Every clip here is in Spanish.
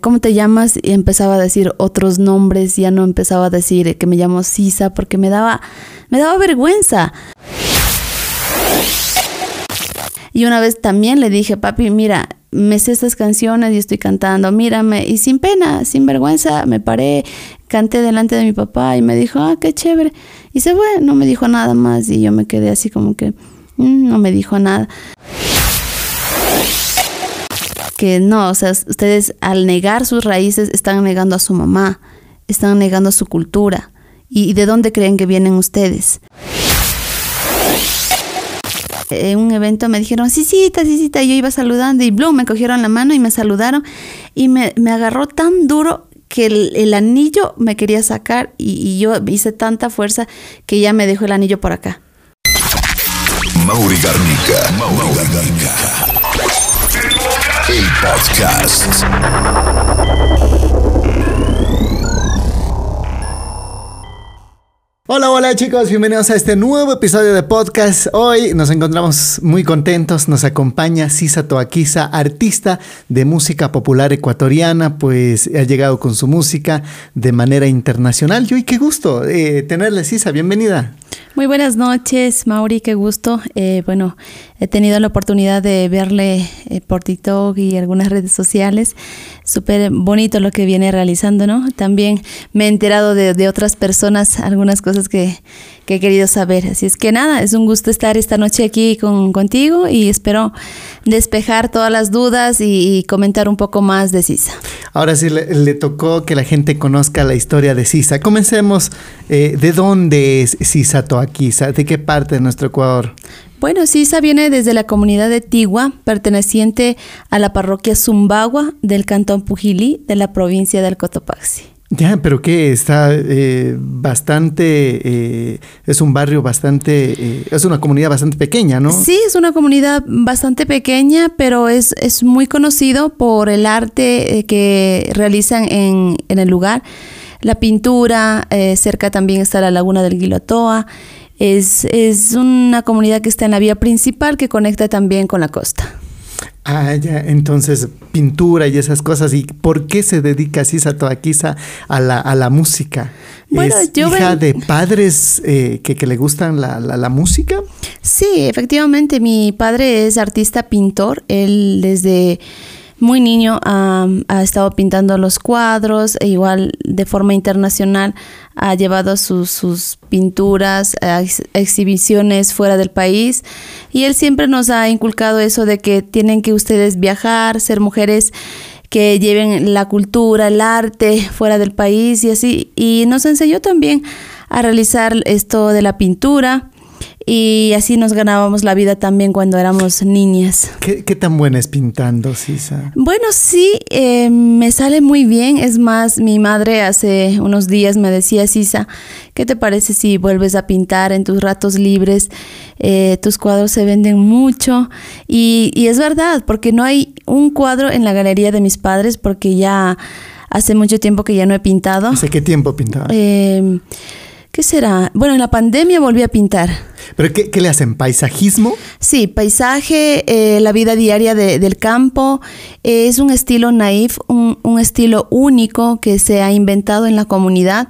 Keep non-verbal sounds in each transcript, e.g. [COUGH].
¿Cómo te llamas? Y empezaba a decir otros nombres, ya no empezaba a decir que me llamo Sisa porque me daba, me daba vergüenza. Y una vez también le dije, papi, mira, me sé estas canciones y estoy cantando, mírame. Y sin pena, sin vergüenza, me paré, canté delante de mi papá y me dijo, ah, qué chévere. Y se fue, no me dijo nada más y yo me quedé así como que, mm, no me dijo nada. Que no, o sea, ustedes al negar sus raíces están negando a su mamá, están negando a su cultura. ¿Y de dónde creen que vienen ustedes? en un evento me dijeron, sí, sí, sí, y yo iba saludando y Bloom me cogieron la mano y me saludaron y me, agarró tan duro que el, anillo me quería sacar y, yo hice tanta fuerza que ya me dejó el anillo por acá. Mauri Garnica, Mauri Garnica. El podcast. Hola, hola chicos, bienvenidos a este nuevo episodio de podcast. Hoy nos encontramos muy contentos, nos acompaña Sisa Toaquiza, artista de música popular ecuatoriana, pues ha llegado con su música de manera internacional. Y hoy qué gusto eh, tenerle, Sisa, bienvenida. Muy buenas noches, Mauri, qué gusto. Eh, bueno, he tenido la oportunidad de verle eh, por TikTok y algunas redes sociales. Súper bonito lo que viene realizando, ¿no? También me he enterado de, otras personas, algunas cosas que, que, he querido saber. Así es que nada, es un gusto estar esta noche aquí con, contigo y espero despejar todas las dudas y, comentar un poco más de Sisa. Ahora sí le, tocó que la gente conozca la historia de Sisa. Comencemos. Eh, ¿De dónde es Sisa Toaquiza? ¿De qué parte de nuestro Ecuador? Bueno, Sisa viene desde la comunidad de Tigua, perteneciente a la parroquia Zumbagua del cantón Pujilí de la provincia del Cotopaxi. Ya, pero que está eh, bastante, eh, es un barrio bastante, eh, es una comunidad bastante pequeña, ¿no? Sí, es una comunidad bastante pequeña, pero es, es muy conocido por el arte que realizan en, en, el lugar. La pintura, cerca también está la laguna del Guilotoa. Es, es una comunidad que está en la vía principal que conecta también con la costa. Ah, ya, entonces pintura y esas cosas. ¿Y por qué se dedica Sisa Toaquiza a la, a la música? Bueno, ¿Es hija de padres eh, que, le gustan la, la, música? Sí, efectivamente. Mi padre es artista pintor. Él desde muy niño ha estado pintando los cuadros e igual de forma internacional ha llevado sus, sus pinturas a exhibiciones fuera del país y él siempre nos ha inculcado eso de que tienen que ustedes viajar, ser mujeres que lleven la cultura, el arte fuera del país y así. Y nos enseñó también a realizar esto de la pintura y así nos ganábamos la vida también cuando éramos niñas. ¿Qué, tan buena es pintando, Sisa? Bueno, sí, eh, me sale muy bien. Es más, mi madre hace unos días me decía, Sisa, ¿qué te parece si vuelves a pintar en tus ratos libres? Eh, tus cuadros se venden mucho y, y es verdad, porque no hay un cuadro en la galería de mis padres porque ya hace mucho tiempo que ya no he pintado. ¿Hace qué tiempo pintaba? Eh, ¿Qué será? Bueno, en la pandemia volví a pintar. ¿Pero qué, le hacen? ¿Paisajismo? Sí, paisaje, eh, la vida diaria del campo. Eh, es un estilo naif, un, estilo único que se ha inventado en la comunidad.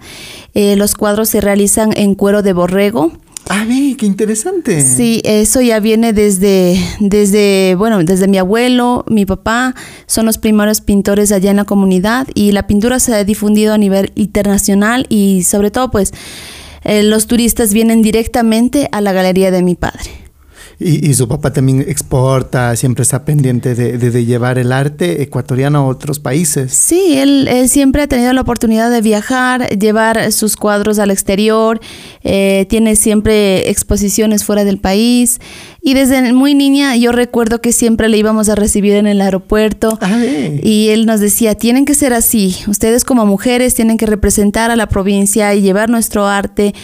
Eh, los cuadros se realizan en cuero de borrego. Ah, qué interesante. Sí, eso ya viene desde, desde, bueno, desde mi abuelo, mi papá, son los primeros pintores allá en la comunidad y la pintura se ha difundido a nivel internacional y sobre todo pues eh, los turistas vienen directamente a la galería de mi padre. Y, su papá también exporta, siempre está pendiente de, llevar el arte ecuatoriano a otros países. Sí, él, siempre ha tenido la oportunidad de viajar, llevar sus cuadros al exterior, eh, tiene siempre exposiciones fuera del país. Y desde muy niña yo recuerdo que siempre le íbamos a recibir en el aeropuerto. Y él nos decía, tienen que ser así, ustedes como mujeres tienen que representar a la provincia y llevar nuestro arte.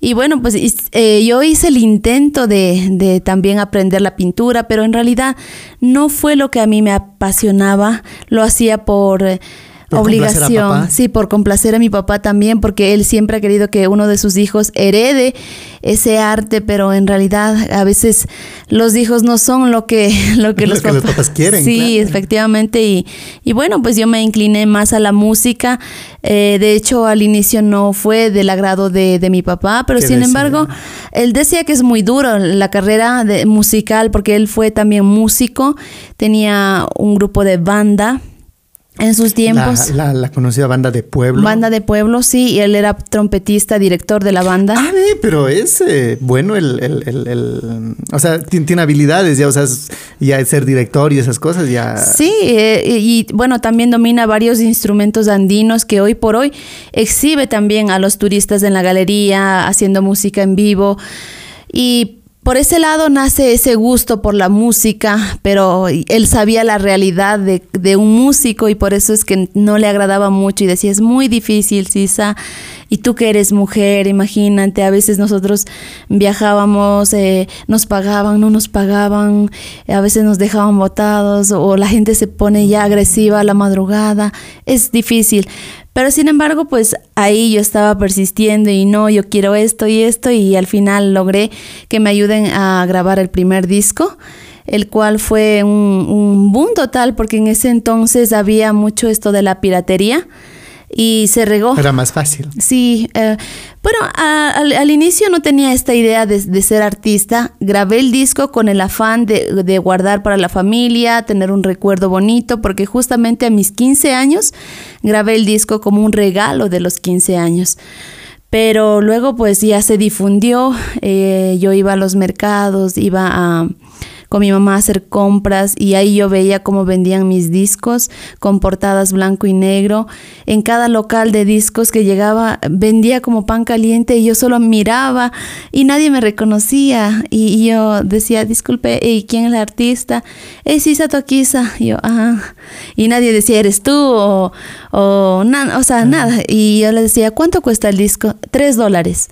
Y bueno, pues eh, yo hice el intento de, de también aprender la pintura, pero en realidad no fue lo que a mí me apasionaba, lo hacía por obligación, sí, por complacer a mi papá también, porque él siempre ha querido que uno de sus hijos herede ese arte, pero en realidad a veces los hijos no son lo que, [LAUGHS] lo que, los, papás, quieren. Sí, efectivamente, y, y, bueno, pues yo me incliné más a la música, eh, de hecho al inicio no fue del agrado de, de mi papá, pero sin embargo, él decía que es muy duro la carrera de, musical, porque él fue también músico, tenía un grupo de banda, en sus tiempos. La, conocida banda de pueblo. Banda de pueblo, sí, y él era trompetista, director de la banda. Ah, pero es eh, bueno el, el, el, o sea, tiene, habilidades ya, o sea, ya ser director y esas cosas ya. Sí, eh, y bueno, también domina varios instrumentos andinos que hoy por hoy exhibe también a los turistas en la galería, haciendo música en vivo. Y por ese lado nace ese gusto por la música, pero él sabía la realidad de, un músico y por eso es que no le agradaba mucho y decía, es muy difícil, Sisa, y tú que eres mujer, imagínate, a veces nosotros viajábamos, eh, nos pagaban, no nos pagaban, a veces nos dejaban botados o la gente se pone ya agresiva a la madrugada, es difícil. Pero sin embargo, pues ahí yo estaba persistiendo y no, yo quiero esto y esto y al final logré que me ayuden a grabar el primer disco el cual fue un, un boom total porque en ese entonces había mucho esto de la piratería y se regó. Era más fácil. Sí, eh, bueno, al, inicio no tenía esta idea de, ser artista. Grabé el disco con el afán de, guardar para la familia, tener un recuerdo bonito, porque justamente a mis 15 años grabé el disco como un regalo de los 15 años. Pero luego pues ya se difundió, eh, yo iba a los mercados, iba a con mi mamá a hacer compras y ahí yo veía cómo vendían mis discos con portadas blanco y negro. En cada local de discos que llegaba vendía como pan caliente y yo solo miraba y nadie me reconocía y, yo decía, disculpe, ¿y quién es el artista? Es Sisa Toquiza. Y yo, ajá. Y nadie decía, ¿eres tú? O, o, o sea, nada. Y yo le decía, ¿cuánto cuesta el disco? Tres dólares.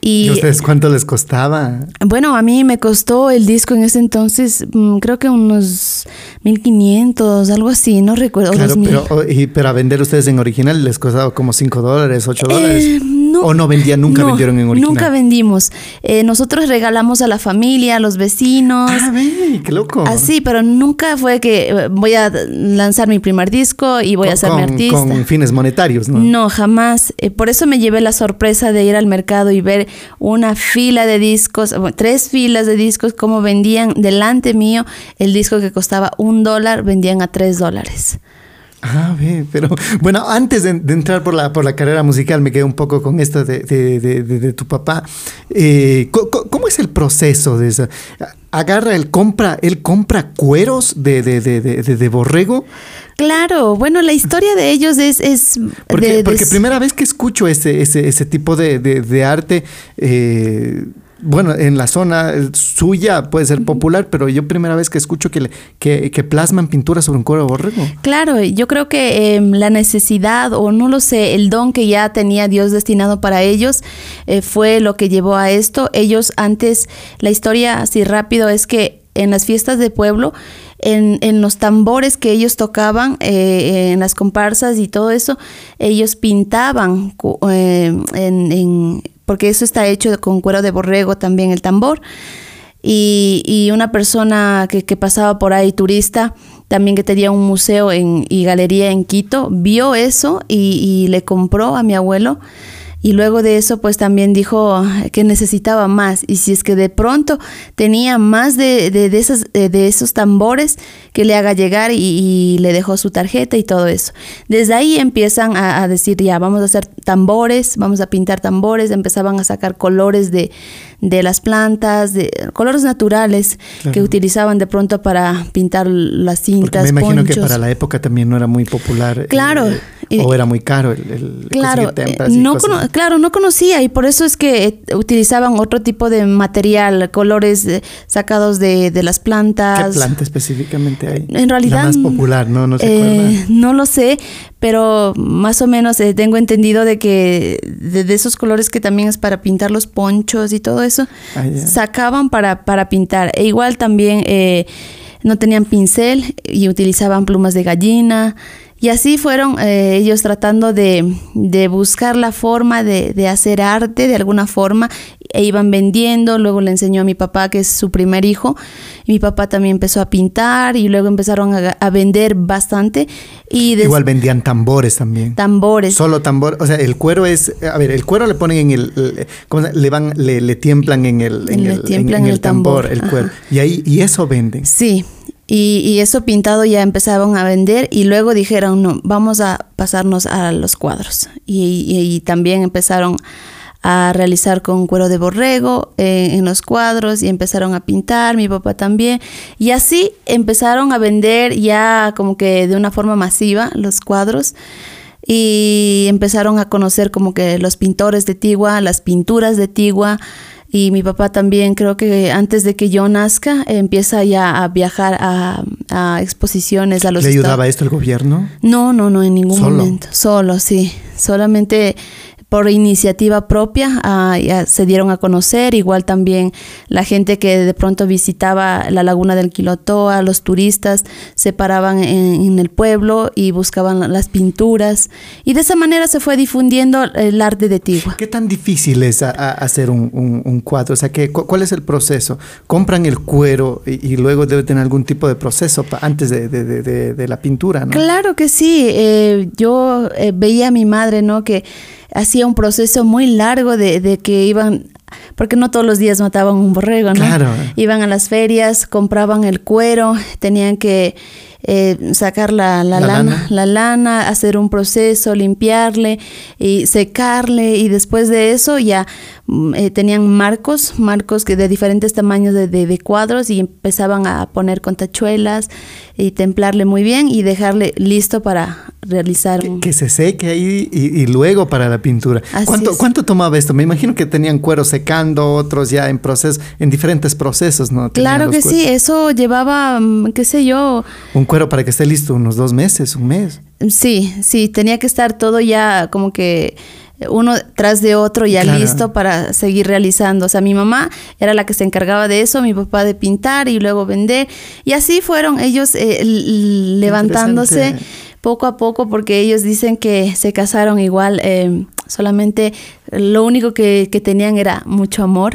Y, ustedes cuánto les costaba? Bueno, a mí me costó el disco en ese entonces, mm, creo que unos 1500, algo así, no recuerdo. Claro, pero, y, pero a vender ustedes en original les costaba como 5 dólares, 8 dólares. Eh, ¿O no vendían, nunca vendieron en original? Nunca vendimos. Eh, nosotros regalamos a la familia, a los vecinos. Ah, ve, qué loco. Así, pero nunca fue que eh, voy a lanzar mi primer disco y voy a ser mi artista. Con fines monetarios, ¿no? No, jamás. Eh, por eso me llevé la sorpresa de ir al mercado y ver una fila de discos, tres filas de discos, como vendían delante mío el disco que costaba un dólar, vendían a tres dólares. Ah, pero bueno, antes de, entrar por la, por la carrera musical, me quedé un poco con esto de, de, tu papá. Eh, ¿cómo, es el proceso de eso? Agarra, él compra, él compra cueros de, de, borrego. Claro, bueno, la historia de ellos es... es porque, porque primera vez que escucho ese, ese, ese tipo de, arte... Eh, bueno, en la zona suya puede ser popular, pero yo primera vez que escucho que, que, plasman pintura sobre un cuero de borrego. Claro, yo creo que em, la necesidad o no lo sé, el don que ya tenía Dios destinado para ellos eh, fue lo que llevó a esto. Ellos antes, la historia así rápido es que en las fiestas de pueblo, en, en, los tambores que ellos tocaban, eh, en las comparsas y todo eso, ellos pintaban eh, porque eso está hecho con cuero de borrego también el tambor. Y, una persona que, pasaba por ahí, turista, también que tenía un museo en, y galería en Quito, vio eso y, y le compró a mi abuelo y luego de eso pues también dijo que necesitaba más y si es que de pronto tenía más de, de, esas, de, esos tambores que le haga llegar y, le dejó su tarjeta y todo eso. Desde ahí empiezan a, decir ya vamos a hacer tambores, vamos a pintar tambores, empezaban a sacar colores de, de las plantas, de colores naturales que utilizaban de pronto para pintar las cintas. me imagino que para la época también no era muy popular. Claro. o era muy caro el, claro, no claro, no conocía y por eso es que utilizaban otro tipo de material, colores eh, sacados de, de, las plantas. ¿Qué planta específicamente hay? En realidad. La más popular, ¿no? No, eh, no lo sé, pero más o menos eh, tengo entendido de que de, esos colores que también es para pintar los ponchos y todo eso, ah, sacaban para, para pintar. E igual también no tenían pincel y utilizaban plumas de gallina Y así fueron eh, ellos tratando de, de, buscar la forma de, de, hacer arte de alguna forma e iban vendiendo, luego le enseñó a mi papá que es su primer hijo, y mi papá también empezó a pintar y luego empezaron a, a vender bastante. Y Igual vendían tambores también. Tambores. Solo tambor, o sea, el cuero es, a ver, el cuero le ponen en el, ¿cómo se, le van, le, le, tiemblan en el, en le el, tiemblan en, el tambor, tambor el cuero. Y ahí, y eso venden. Sí, y, y, eso pintado ya empezaban a vender y luego dijeron, no, vamos a pasarnos a los cuadros. Y, también empezaron a realizar con cuero de borrego eh, en los cuadros y empezaron a pintar, mi papá también. Y así empezaron a vender ya como que de una forma masiva los cuadros y empezaron a conocer como que los pintores de Tigua, las pinturas de Tigua y mi papá también creo que antes de que yo nazca empieza ya a viajar a, a exposiciones a los ¿Le ayudaba esto el gobierno? No, no, no, en ningún ¿Solo? momento. Solo, sí. Solamente por iniciativa propia uh, ya se dieron a conocer, igual también la gente que de pronto visitaba la laguna del Quilotoa, los turistas se paraban en, en, el pueblo y buscaban las pinturas y de esa manera se fue difundiendo el arte de Tigua. ¿Qué tan difícil es a, a hacer un, un, un, cuadro? O sea, ¿qué, ¿cuál es el proceso? ¿Compran el cuero y, y luego debe tener algún tipo de proceso antes de, de, de, de, la pintura? ¿no? Claro que sí, eh, yo eh, veía a mi madre, ¿no? Que hacía un proceso muy largo de, de, que iban, porque no todos los días mataban un borrego, ¿no? Claro. Iban a las ferias, compraban el cuero, tenían que eh, sacar la, la, la, lana, lana, la lana, hacer un proceso, limpiarle y secarle y después de eso ya eh, tenían marcos, marcos que de diferentes tamaños de, de, de, cuadros y empezaban a poner con tachuelas y templarle muy bien y dejarle listo para realizar que, que se seque ahí y, y, luego para la pintura. ¿Cuánto, ¿Cuánto tomaba esto? Me imagino que tenían cuero secando, otros ya en proceso, en diferentes procesos, ¿no? Tenían claro que cueros. sí, eso llevaba, mm, qué sé yo. Un cuero para que esté listo unos dos meses, un mes. Sí, sí, tenía que estar todo ya como que uno tras de otro ya claro. listo para seguir realizando. O sea, mi mamá era la que se encargaba de eso, mi papá de pintar y luego vender. Y así fueron ellos eh, levantándose poco a poco porque ellos dicen que se casaron igual. Eh, solamente lo único que, que, tenían era mucho amor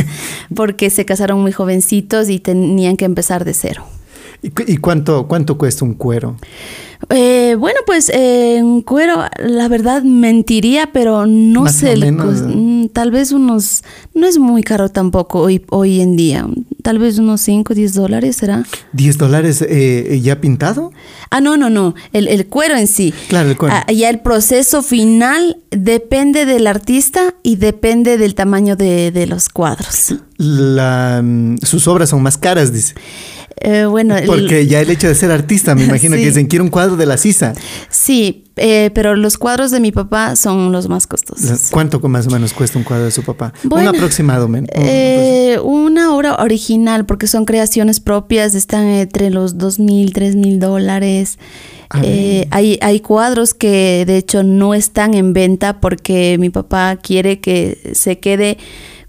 [LAUGHS] porque se casaron muy jovencitos y tenían que empezar de cero. ¿Y, y cuánto, cuánto cuesta un cuero? Eh, bueno, pues eh, en cuero, la verdad mentiría, pero no Más sé, menos, pues, tal vez unos, no es muy caro tampoco hoy, hoy en día, tal vez unos 5, 10 dólares será. ¿10 dólares eh, ya pintado? Ah, no, no, no, el, el cuero en sí. Claro, el cuero. Ah, ya el proceso final depende del artista y depende del tamaño de, de los cuadros. La, mm, sus obras son más caras, dice. Eh, bueno, porque el, ya el hecho de ser artista, me imagino sí. que dicen quiero un cuadro de la Sisa. Sí, eh, pero los cuadros de mi papá son los más costosos. ¿Cuánto más o menos cuesta un cuadro de su papá? Bueno, un aproximado. Men, eh, una obra original, porque son creaciones propias, están entre los dos mil, tres mil dólares. Eh, hay, hay cuadros que de hecho no están en venta porque mi papá quiere que se quede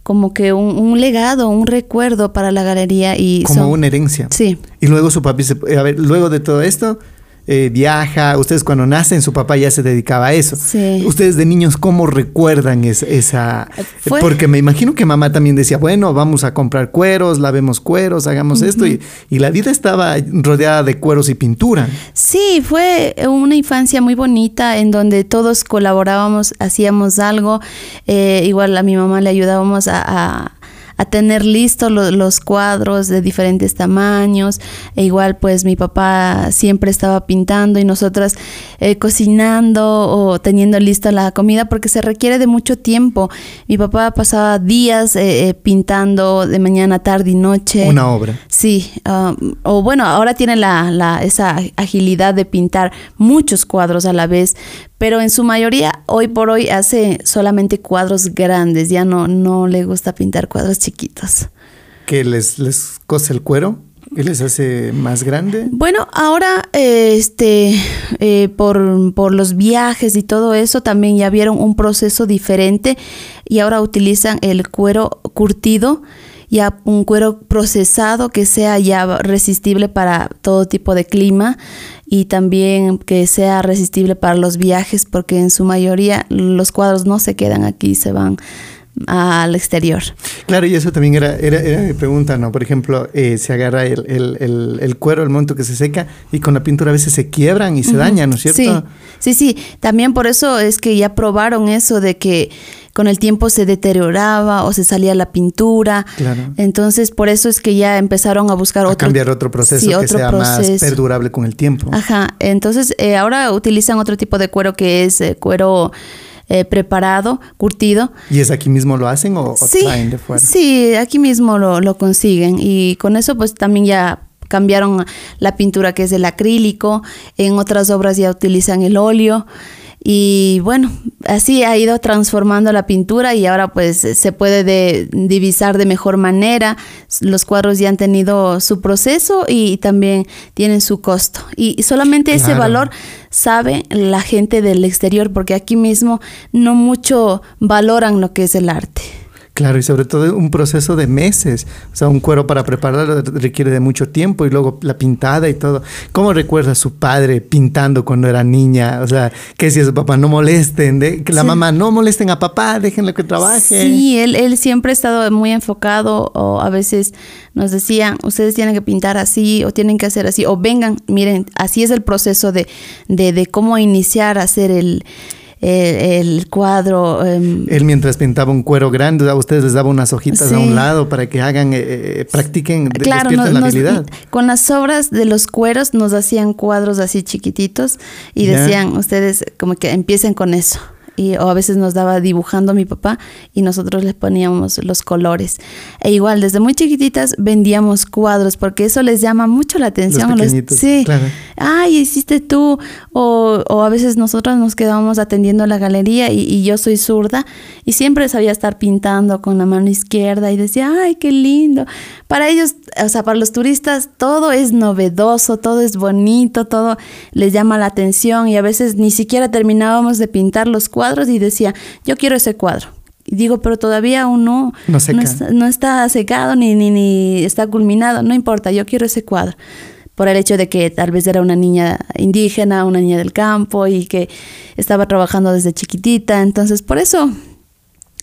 como que un, un, legado, un recuerdo para la galería y como son, una herencia. Sí. Y luego su papi, se, a ver, luego de todo esto, eh, viaja. Ustedes cuando nacen, su papá ya se dedicaba a eso. Sí. Ustedes de niños, ¿cómo recuerdan es, esa? Fue... Porque me imagino que mamá también decía, bueno, vamos a comprar cueros, lavemos cueros, hagamos uh -huh. esto. Y, y, la vida estaba rodeada de cueros y pintura. Sí, fue una infancia muy bonita en donde todos colaborábamos, hacíamos algo. Eh, igual a mi mamá le ayudábamos a, a a tener listos lo, los cuadros de diferentes tamaños. E igual pues mi papá siempre estaba pintando y nosotras eh, cocinando o teniendo lista la comida porque se requiere de mucho tiempo. Mi papá pasaba días eh, eh, pintando de mañana, tarde y noche. Una obra. Sí, um, o bueno, ahora tiene la, la, esa agilidad de pintar muchos cuadros a la vez, pero en su mayoría hoy por hoy hace solamente cuadros grandes, ya no, no le gusta pintar cuadros chiquitos. ¿Que les, les cose el cuero? ¿Y les hace más grande? Bueno, ahora eh, este eh, por, por los viajes y todo eso también ya vieron un proceso diferente y ahora utilizan el cuero curtido ya un cuero procesado que sea ya resistible para todo tipo de clima y también que sea resistible para los viajes porque en su mayoría los cuadros no se quedan aquí, se van al exterior. Claro, y eso también era, era, mi pregunta, ¿no? Por ejemplo, eh, se agarra el, el, el, cuero, el monto que se seca, y con la pintura a veces se quiebran y se dañan, ¿no es cierto? Sí, sí, sí. También por eso es que ya probaron eso de que con el tiempo se deterioraba o se salía la pintura. Claro. Entonces, por eso es que ya empezaron a buscar a cambiar otro proceso que sea más perdurable con el tiempo. Ajá. Entonces, eh, ahora utilizan otro tipo de cuero que es eh, cuero eh, preparado, curtido. ¿Y es aquí mismo lo hacen o, traen de fuera? Sí, aquí mismo lo, lo consiguen y con eso pues también ya cambiaron la pintura que es el acrílico, en otras obras ya utilizan el óleo. Y bueno, así ha ido transformando la pintura y ahora pues se puede divisar de mejor manera. Los cuadros ya han tenido su proceso y también tienen su costo. Y solamente ese valor sabe la gente del exterior porque aquí mismo no mucho valoran lo que es el arte. Claro, y sobre todo un proceso de meses. O sea, un cuero para prepararlo requiere de mucho tiempo y luego la pintada y todo. ¿Cómo recuerda a su padre pintando cuando era niña? O sea, que si a su papá no molesten, de, que la mamá no molesten a papá, déjenlo que trabaje. Sí, él, él siempre ha estado muy enfocado o a veces nos decía, ustedes tienen que pintar así o tienen que hacer así o vengan, miren, así es el proceso de, de, de cómo iniciar a hacer el el, cuadro. Em, Él mientras pintaba un cuero grande, a ustedes les daba unas hojitas a un lado para que hagan, eh, eh, practiquen, claro, la habilidad. Con las obras de los cueros nos hacían cuadros así chiquititos y decían, ustedes como que empiecen con eso y, o a veces nos daba dibujando mi papá y nosotros les poníamos los colores. E igual, desde muy chiquititas vendíamos cuadros porque eso les llama mucho la atención. Los sí, ay, hiciste tú. O, o, a veces nosotros nos quedábamos atendiendo la galería y, y, yo soy zurda y siempre sabía estar pintando con la mano izquierda y decía, ay, qué lindo. Para ellos, o sea, para los turistas, todo es novedoso, todo es bonito, todo les llama la atención y a veces ni siquiera terminábamos de pintar los cuadros y decía, yo quiero ese cuadro. Y digo, pero todavía aún no, no, está, secado ni, ni, ni está culminado, no importa, yo quiero ese cuadro por el hecho de que tal vez era una niña indígena, una niña del campo y que estaba trabajando desde chiquitita. Entonces, por eso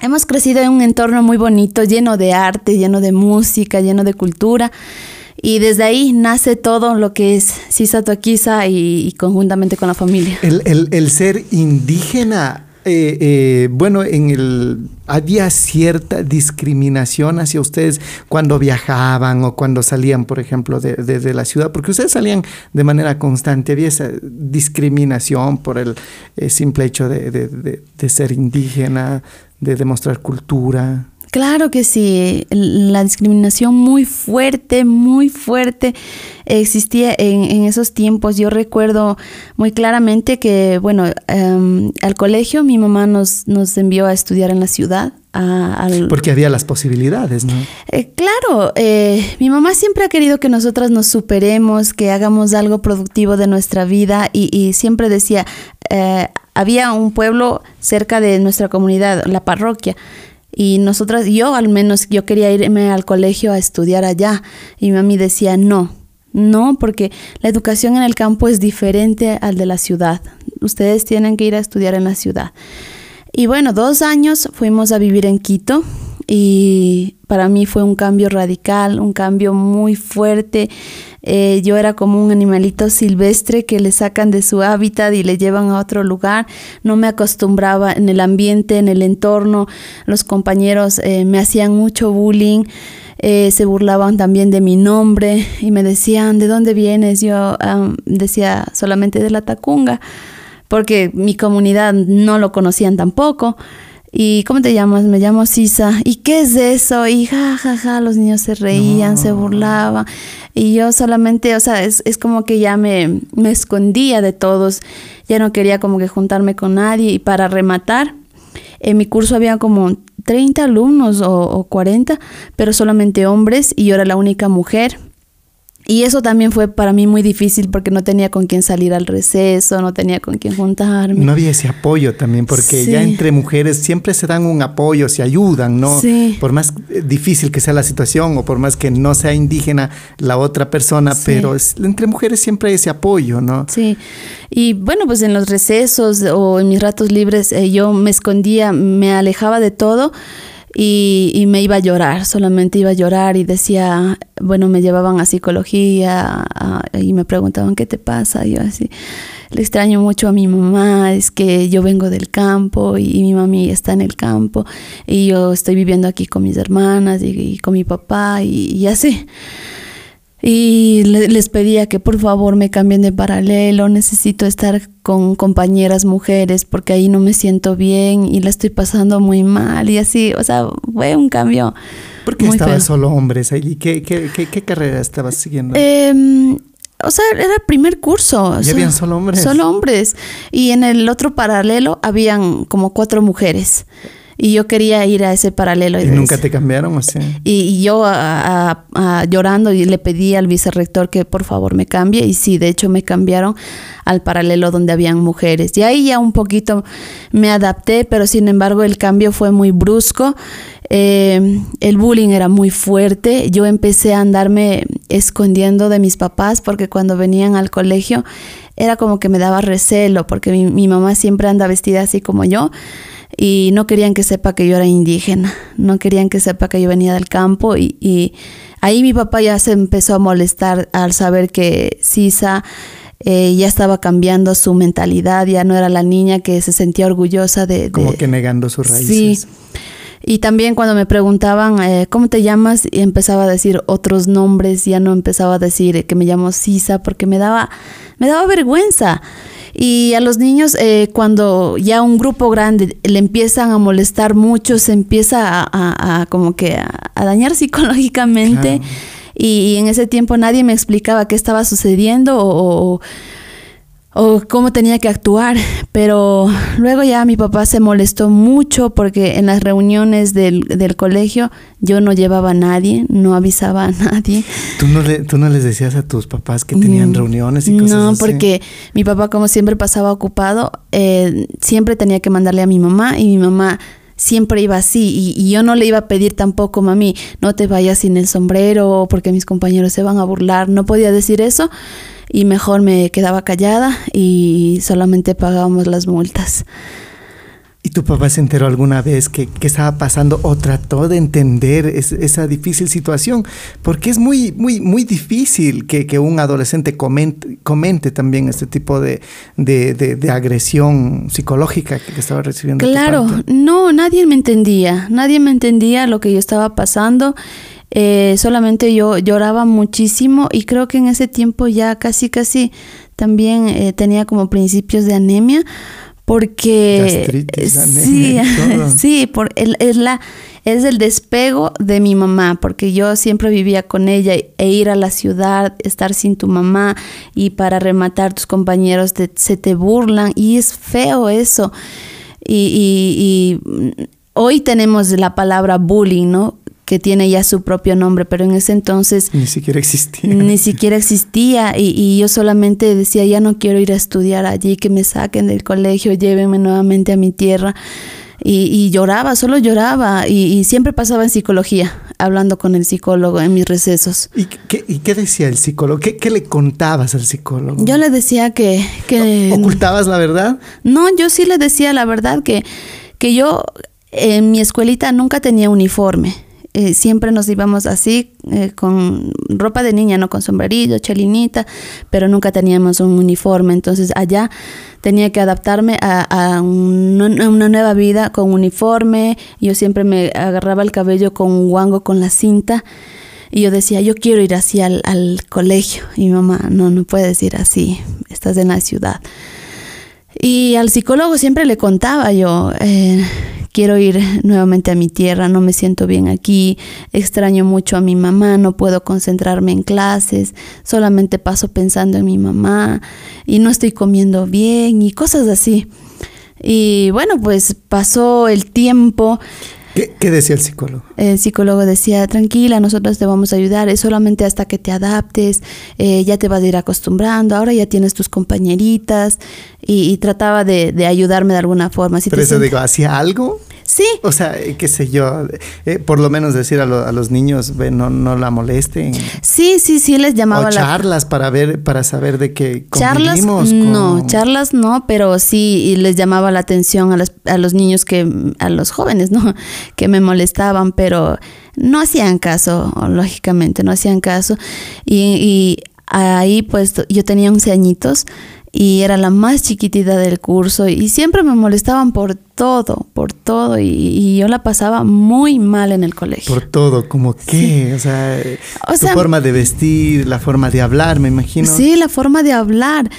hemos crecido en un entorno muy bonito, lleno de arte, lleno de música, lleno de cultura. Y desde ahí nace todo lo que es Sisa Toaquiza y, y, conjuntamente con la familia. El, el, el ser indígena eh, eh, bueno, en el había cierta discriminación hacia ustedes cuando viajaban o cuando salían, por ejemplo, desde de, la ciudad, porque ustedes salían de manera constante. Había esa discriminación por el eh, simple hecho de, de ser indígena, de demostrar cultura. Claro que sí, la discriminación muy fuerte, muy fuerte existía en, esos tiempos. Yo recuerdo muy claramente que, bueno, em, al colegio mi mamá nos, nos envió a estudiar en la ciudad. Porque había las posibilidades, ¿no? Eh, claro, eh, mi mamá siempre ha querido que nosotras nos superemos, que hagamos algo productivo de nuestra vida y, siempre decía, eh, había un pueblo cerca de nuestra comunidad, la parroquia, y nosotras, yo al menos, yo quería irme al colegio a estudiar allá. Y mi mami decía, no, no, porque la educación en el campo es diferente al de la ciudad. Ustedes tienen que ir a estudiar en la ciudad. Y bueno, dos años fuimos a vivir en Quito y para mí fue un cambio radical, un cambio muy fuerte. Eh, yo era como un animalito silvestre que le sacan de su hábitat y le llevan a otro lugar. No me acostumbraba en el ambiente, en el entorno. Los compañeros eh, me hacían mucho bullying. Eh, se burlaban también de mi nombre y me decían, ¿de dónde vienes? Yo decía solamente de la Tacunga, porque mi comunidad no lo conocían tampoco. ¿Y cómo te llamas? Me llamo Sisa. ¿Y qué es eso? Y ja, ja, ja, los niños se reían, se burlaban. Y yo solamente, o sea, es, es como que ya me, me, escondía de todos. Ya no quería como que juntarme con nadie. Y para rematar, en mi curso había como 30 alumnos o, o 40, pero solamente hombres y yo era la única mujer. Y eso también fue para mí muy difícil porque no tenía con quién salir al receso, no tenía con quién juntarme. No había ese apoyo también, porque ya entre mujeres siempre se dan un apoyo, se ayudan, ¿no? Sí. Por más eh, difícil que sea la situación o por más que no sea indígena la otra persona, pero entre mujeres siempre hay ese apoyo, ¿no? Sí. Y bueno, pues en los recesos o en mis ratos libres eh, yo me escondía, me alejaba de todo y, me iba a llorar, solamente iba a llorar y decía, bueno, me llevaban a psicología y me preguntaban, ¿qué te pasa? Y yo así, le extraño mucho a mi mamá, es que yo vengo del campo y, mi mami está en el campo y yo estoy viviendo aquí con mis hermanas y, con mi papá y así. Y les pedía que por favor me cambien de paralelo, necesito estar con compañeras mujeres porque ahí no me siento bien y la estoy pasando muy mal y así, o sea, fue un cambio. ¿Por qué estabas solo hombres ahí? ¿Qué, qué, qué, carrera estabas siguiendo? Em, o sea, era el primer curso. ¿Y habían solo hombres? Solo hombres. Y en el otro paralelo habían como cuatro mujeres y yo quería ir a ese paralelo. ¿Y, nunca te cambiaron o sea? Y, yo llorando y le pedí al vicerrector que por favor me cambie y sí, de hecho me cambiaron al paralelo donde habían mujeres. Y ahí ya un poquito me adapté, pero sin embargo el cambio fue muy brusco. Eh, el bullying era muy fuerte. Yo empecé a andarme escondiendo de mis papás porque cuando venían al colegio era como que me daba recelo porque mi, mi mamá siempre anda vestida así como yo y no querían que sepa que yo era indígena, no querían que sepa que yo venía del campo y, ahí mi papá ya se empezó a molestar al saber que Sisa eh, ya estaba cambiando su mentalidad, ya no era la niña que se sentía orgullosa de... Como que negando sus raíces. Sí. Y también cuando me preguntaban, eh, ¿cómo te llamas? Y empezaba a decir otros nombres, ya no empezaba a decir que me llamo Sisa porque me daba, me daba vergüenza. Y a los niños, eh, cuando ya un grupo grande le empiezan a molestar mucho, se empieza a, como que a, dañar [LAUGHS] psicológicamente. Y, en ese tiempo nadie me explicaba qué estaba sucediendo o o cómo tenía que actuar, pero luego ya mi papá se molestó mucho porque en las reuniones del, colegio yo no llevaba a nadie, no avisaba a nadie. ¿Tú no, le, ¿Tú no les decías a tus papás que tenían mm, reuniones y cosas no, porque mi papá como siempre pasaba ocupado, eh, siempre tenía que mandarle a mi mamá y mi mamá siempre iba así y, yo no le iba a pedir tampoco, mami, no te vayas sin el sombrero porque mis compañeros se van a burlar, no podía decir eso y mejor me quedaba callada y solamente pagábamos las multas. ¿Y tu papá se enteró alguna vez que, estaba pasando o trató de entender esa difícil situación? Porque es muy, muy, muy difícil que, un adolescente comente, comente, también este tipo de, agresión psicológica que, estaba recibiendo. Claro, no, nadie me entendía, nadie me entendía lo que yo estaba pasando eh, solamente yo lloraba muchísimo y creo que en ese tiempo ya casi casi también eh, tenía como principios de anemia porque sí, [LAUGHS] sí, por es la es el despego de mi mamá, porque yo siempre vivía con ella e ir a la ciudad, estar sin tu mamá y para rematar tus compañeros se te burlan y es feo eso. y, y hoy tenemos la palabra bullying, ¿no? Que tiene ya su propio nombre, pero en ese entonces... Ni siquiera existía. Ni siquiera existía y, yo solamente decía, ya no quiero ir a estudiar allí, que me saquen del colegio, llévenme nuevamente a mi tierra. Y, lloraba, solo lloraba y, siempre pasaba en psicología, hablando con el psicólogo en mis recesos. ¿Y qué, decía el psicólogo? ¿Qué, le contabas al psicólogo? Yo le decía que... que ¿Ocultabas la verdad? No, yo sí le decía la verdad que, que yo en mi escuelita nunca tenía uniforme eh, siempre nos íbamos así, eh, con ropa de niña, no con sombrerillo, chelinita, pero nunca teníamos un uniforme. Entonces allá tenía que adaptarme a, una nueva vida con uniforme. Yo siempre me agarraba el cabello con un guango con la cinta. Y yo decía, yo quiero ir así al, colegio. Y mi mamá, no, no puedes ir así, estás en la ciudad. Y al psicólogo siempre le contaba yo, eh, quiero ir nuevamente a mi tierra, no me siento bien aquí, extraño mucho a mi mamá, no puedo concentrarme en clases, solamente paso pensando en mi mamá y no estoy comiendo bien y cosas así. Y bueno, pues pasó el tiempo. ¿Qué, qué decía el psicólogo? El psicólogo decía, tranquila, nosotros te vamos a ayudar, es solamente hasta que te adaptes, eh, ya te vas a ir acostumbrando, ahora ya tienes tus compañeritas y, y trataba de, de ayudarme de alguna forma. Si te Pero eso sientes- digo, ¿hacía algo? Sí, O sea, eh, qué sé yo, eh, por lo menos decir a, lo- a los niños, ve, no, no la molesten. sí, sí, sí les llamaba O la charlas para ver, para saber de qué Charlas, convivimos no, con- charlas no, pero sí y les llamaba la atención a, las- a los niños que, a los jóvenes, ¿no? [LAUGHS] Que me molestaban, pero no hacían caso, lógicamente, no hacían caso. Y, y ahí pues yo tenía 11 añitos y era la más chiquitita del curso y siempre me molestaban por todo, por todo y, y yo la pasaba muy mal en el colegio. Por todo, como qué, o sea, eh, tu forma de vestir, la forma de hablar, me imagino. Sí, la forma de hablar.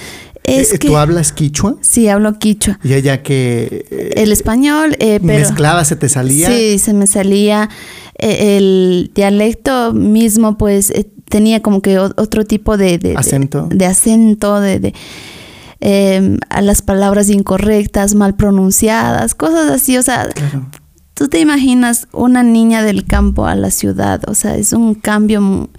Es Eh, que ¿Tú hablas quichua? sí hablo quichua. Y ella que eh, El español, eh, pero mezclaba, se te salía. Sí, se me salía eh, el dialecto mismo, pues eh, tenía como que otro tipo de, de- de- Acento. de, acento, de, de, eh, a las palabras incorrectas, mal pronunciadas, cosas así, o sea, Claro. tú te imaginas una niña del campo a la ciudad, o sea, es un cambio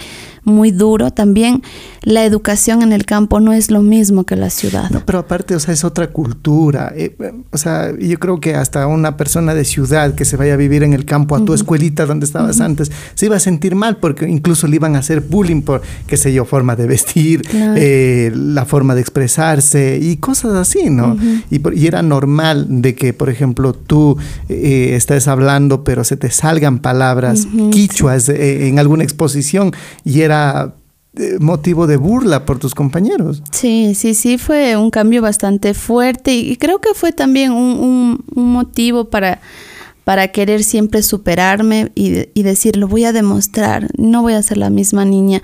muy duro. También la educación en el campo no es lo mismo que la ciudad. No, pero aparte, o sea, es otra cultura. eh, o sea, yo creo que hasta una persona de ciudad que se vaya a vivir en el campo, a tu escuelita donde estabas antes, se iba a sentir mal porque incluso le iban a hacer bullying por, qué sé yo, forma de vestir, Claro. eh, la forma de expresarse y cosas así, ¿no? y, por- y era normal de que, por ejemplo, tú eh, estés hablando, pero se te salgan palabras quichuas eh, en alguna exposición y era eh, motivo de burla por tus compañeros. Sí, sí, sí, fue un cambio bastante fuerte y creo que fue también un, motivo para, para querer siempre superarme y, de- y decir, lo voy a demostrar, no voy a ser la misma niña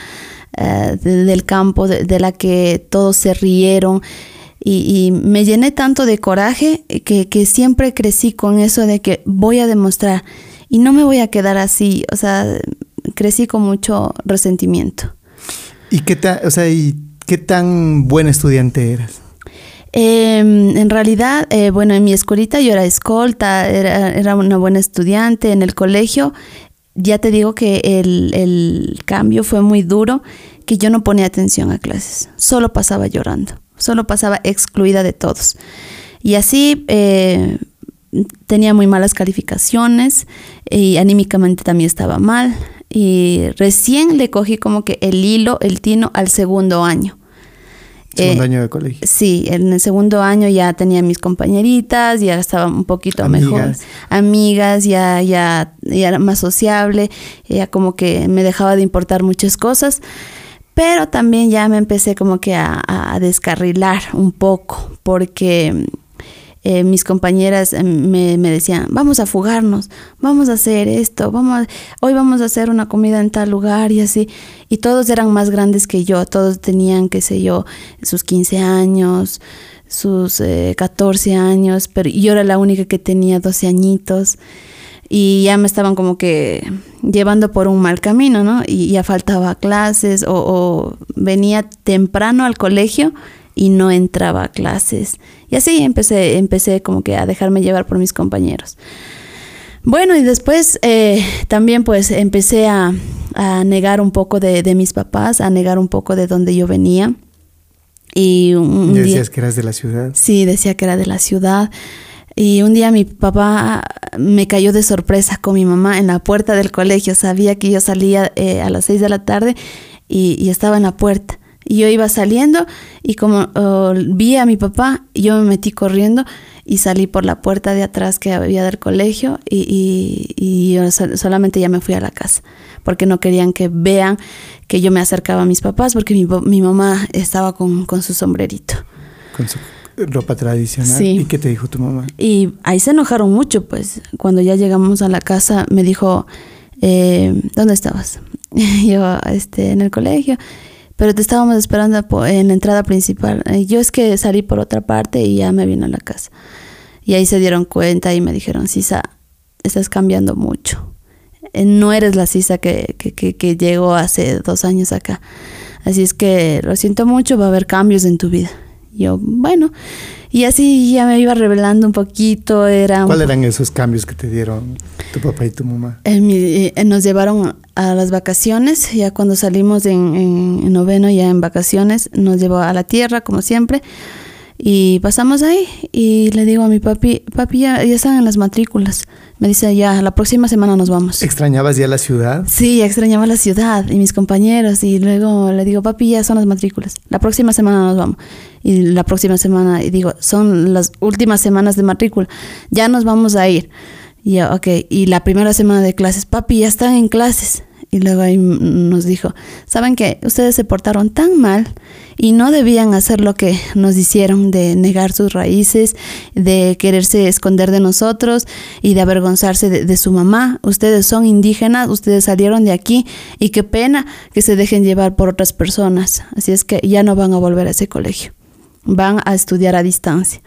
eh, de- del campo de, la que todos se rieron. Y, y me llené tanto de coraje que, que siempre crecí con eso de que voy a demostrar y no me voy a quedar así. O sea, crecí con mucho resentimiento. ¿Y qué, ta- o sea, ¿y qué tan buen estudiante eras? Eh, en realidad, eh, bueno, en mi escuelita yo era escolta, era, era una buena estudiante. En el colegio, ya te digo que el, el cambio fue muy duro, que yo no ponía atención a clases, solo pasaba llorando, solo pasaba excluida de todos. Y así eh, tenía muy malas calificaciones y anímicamente también estaba mal. Y recién le cogí como que el hilo, el tino al segundo año. Segundo Eh, año de colegio. Sí, en el segundo año ya tenía mis compañeritas, ya estaba un poquito mejor. Amigas. Amigas, ya, ya, ya era más sociable, ya como que me dejaba de importar muchas cosas. Pero también ya me empecé como que a, a descarrilar un poco, porque eh, mis compañeras me, me decían, vamos a fugarnos, vamos a hacer esto, vamos a- hoy vamos a hacer una comida en tal lugar y así. Y todos eran más grandes que yo, todos tenían, qué sé yo, sus 15 años, sus eh, 14 años, pero yo era la única que tenía 12 añitos y ya me estaban como que llevando por un mal camino, ¿no? Y ya faltaba clases o, o venía temprano al colegio y no entraba a clases. Y así empecé, empecé como que a dejarme llevar por mis compañeros. Bueno, y después eh, también pues empecé a, a negar un poco de, de mis papás, a negar un poco de donde yo venía. Y un, un Y día... decías que eras de la ciudad. Sí, decía que era de la ciudad. Y un día mi papá me cayó de sorpresa con mi mamá en la puerta del colegio. Sabía que yo salía eh, a las seis de la tarde y, y estaba en la puerta. Y yo iba saliendo y como oh, vi a mi papá, yo me metí corriendo y salí por la puerta de atrás que había del colegio y, y- y yo sol- solamente ya me fui a la casa porque no querían que vean que yo me acercaba a mis papás porque mi, mi mamá estaba con, con su sombrerito. Con su ropa tradicional. Sí. ¿Y qué te dijo tu mamá? Y ahí se enojaron mucho, pues. Cuando ya llegamos a la casa, me dijo, eh, ¿dónde estabas? [LAUGHS] yo, este, en el colegio. Pero te estábamos esperando en la entrada principal. Eh, Yo es que salí por otra parte y ya me vine a la casa. Y ahí se dieron cuenta y me dijeron, Sisa, estás cambiando mucho. Eh, No eres la Sisa que, que, que, que llegó hace dos años acá. Así es que lo siento mucho, va a haber cambios en tu vida. Yo, bueno, y así ya me iba revelando un poquito. Era ¿Cuáles eran esos cambios que te dieron tu papá y tu mamá? Eh, nos llevaron a las vacaciones, ya cuando salimos en, en, noveno, ya en vacaciones, nos llevó a la tierra, como siempre. Y pasamos ahí y le digo a mi papi, papi, ya, ya están en las matrículas. Me dice, ya, la próxima semana nos vamos. ¿Extrañabas ya la ciudad? Sí, extrañaba la ciudad y mis compañeros. Y luego le digo, papi, ya son las matrículas. La próxima semana nos vamos. Y la próxima semana, y digo, son las últimas semanas de matrícula. Ya nos vamos a ir. Y ya, ok. Y la primera semana de clases, papi, ya están en clases. Y luego ahí nos dijo, ¿saben qué? Ustedes se portaron tan mal y no debían hacer lo que nos hicieron de negar sus raíces, de quererse esconder de nosotros y de avergonzarse de, su mamá. Ustedes son indígenas, ustedes salieron de aquí y qué pena que se dejen llevar por otras personas. Así es que ya no van a volver a ese colegio, van a estudiar a distancia.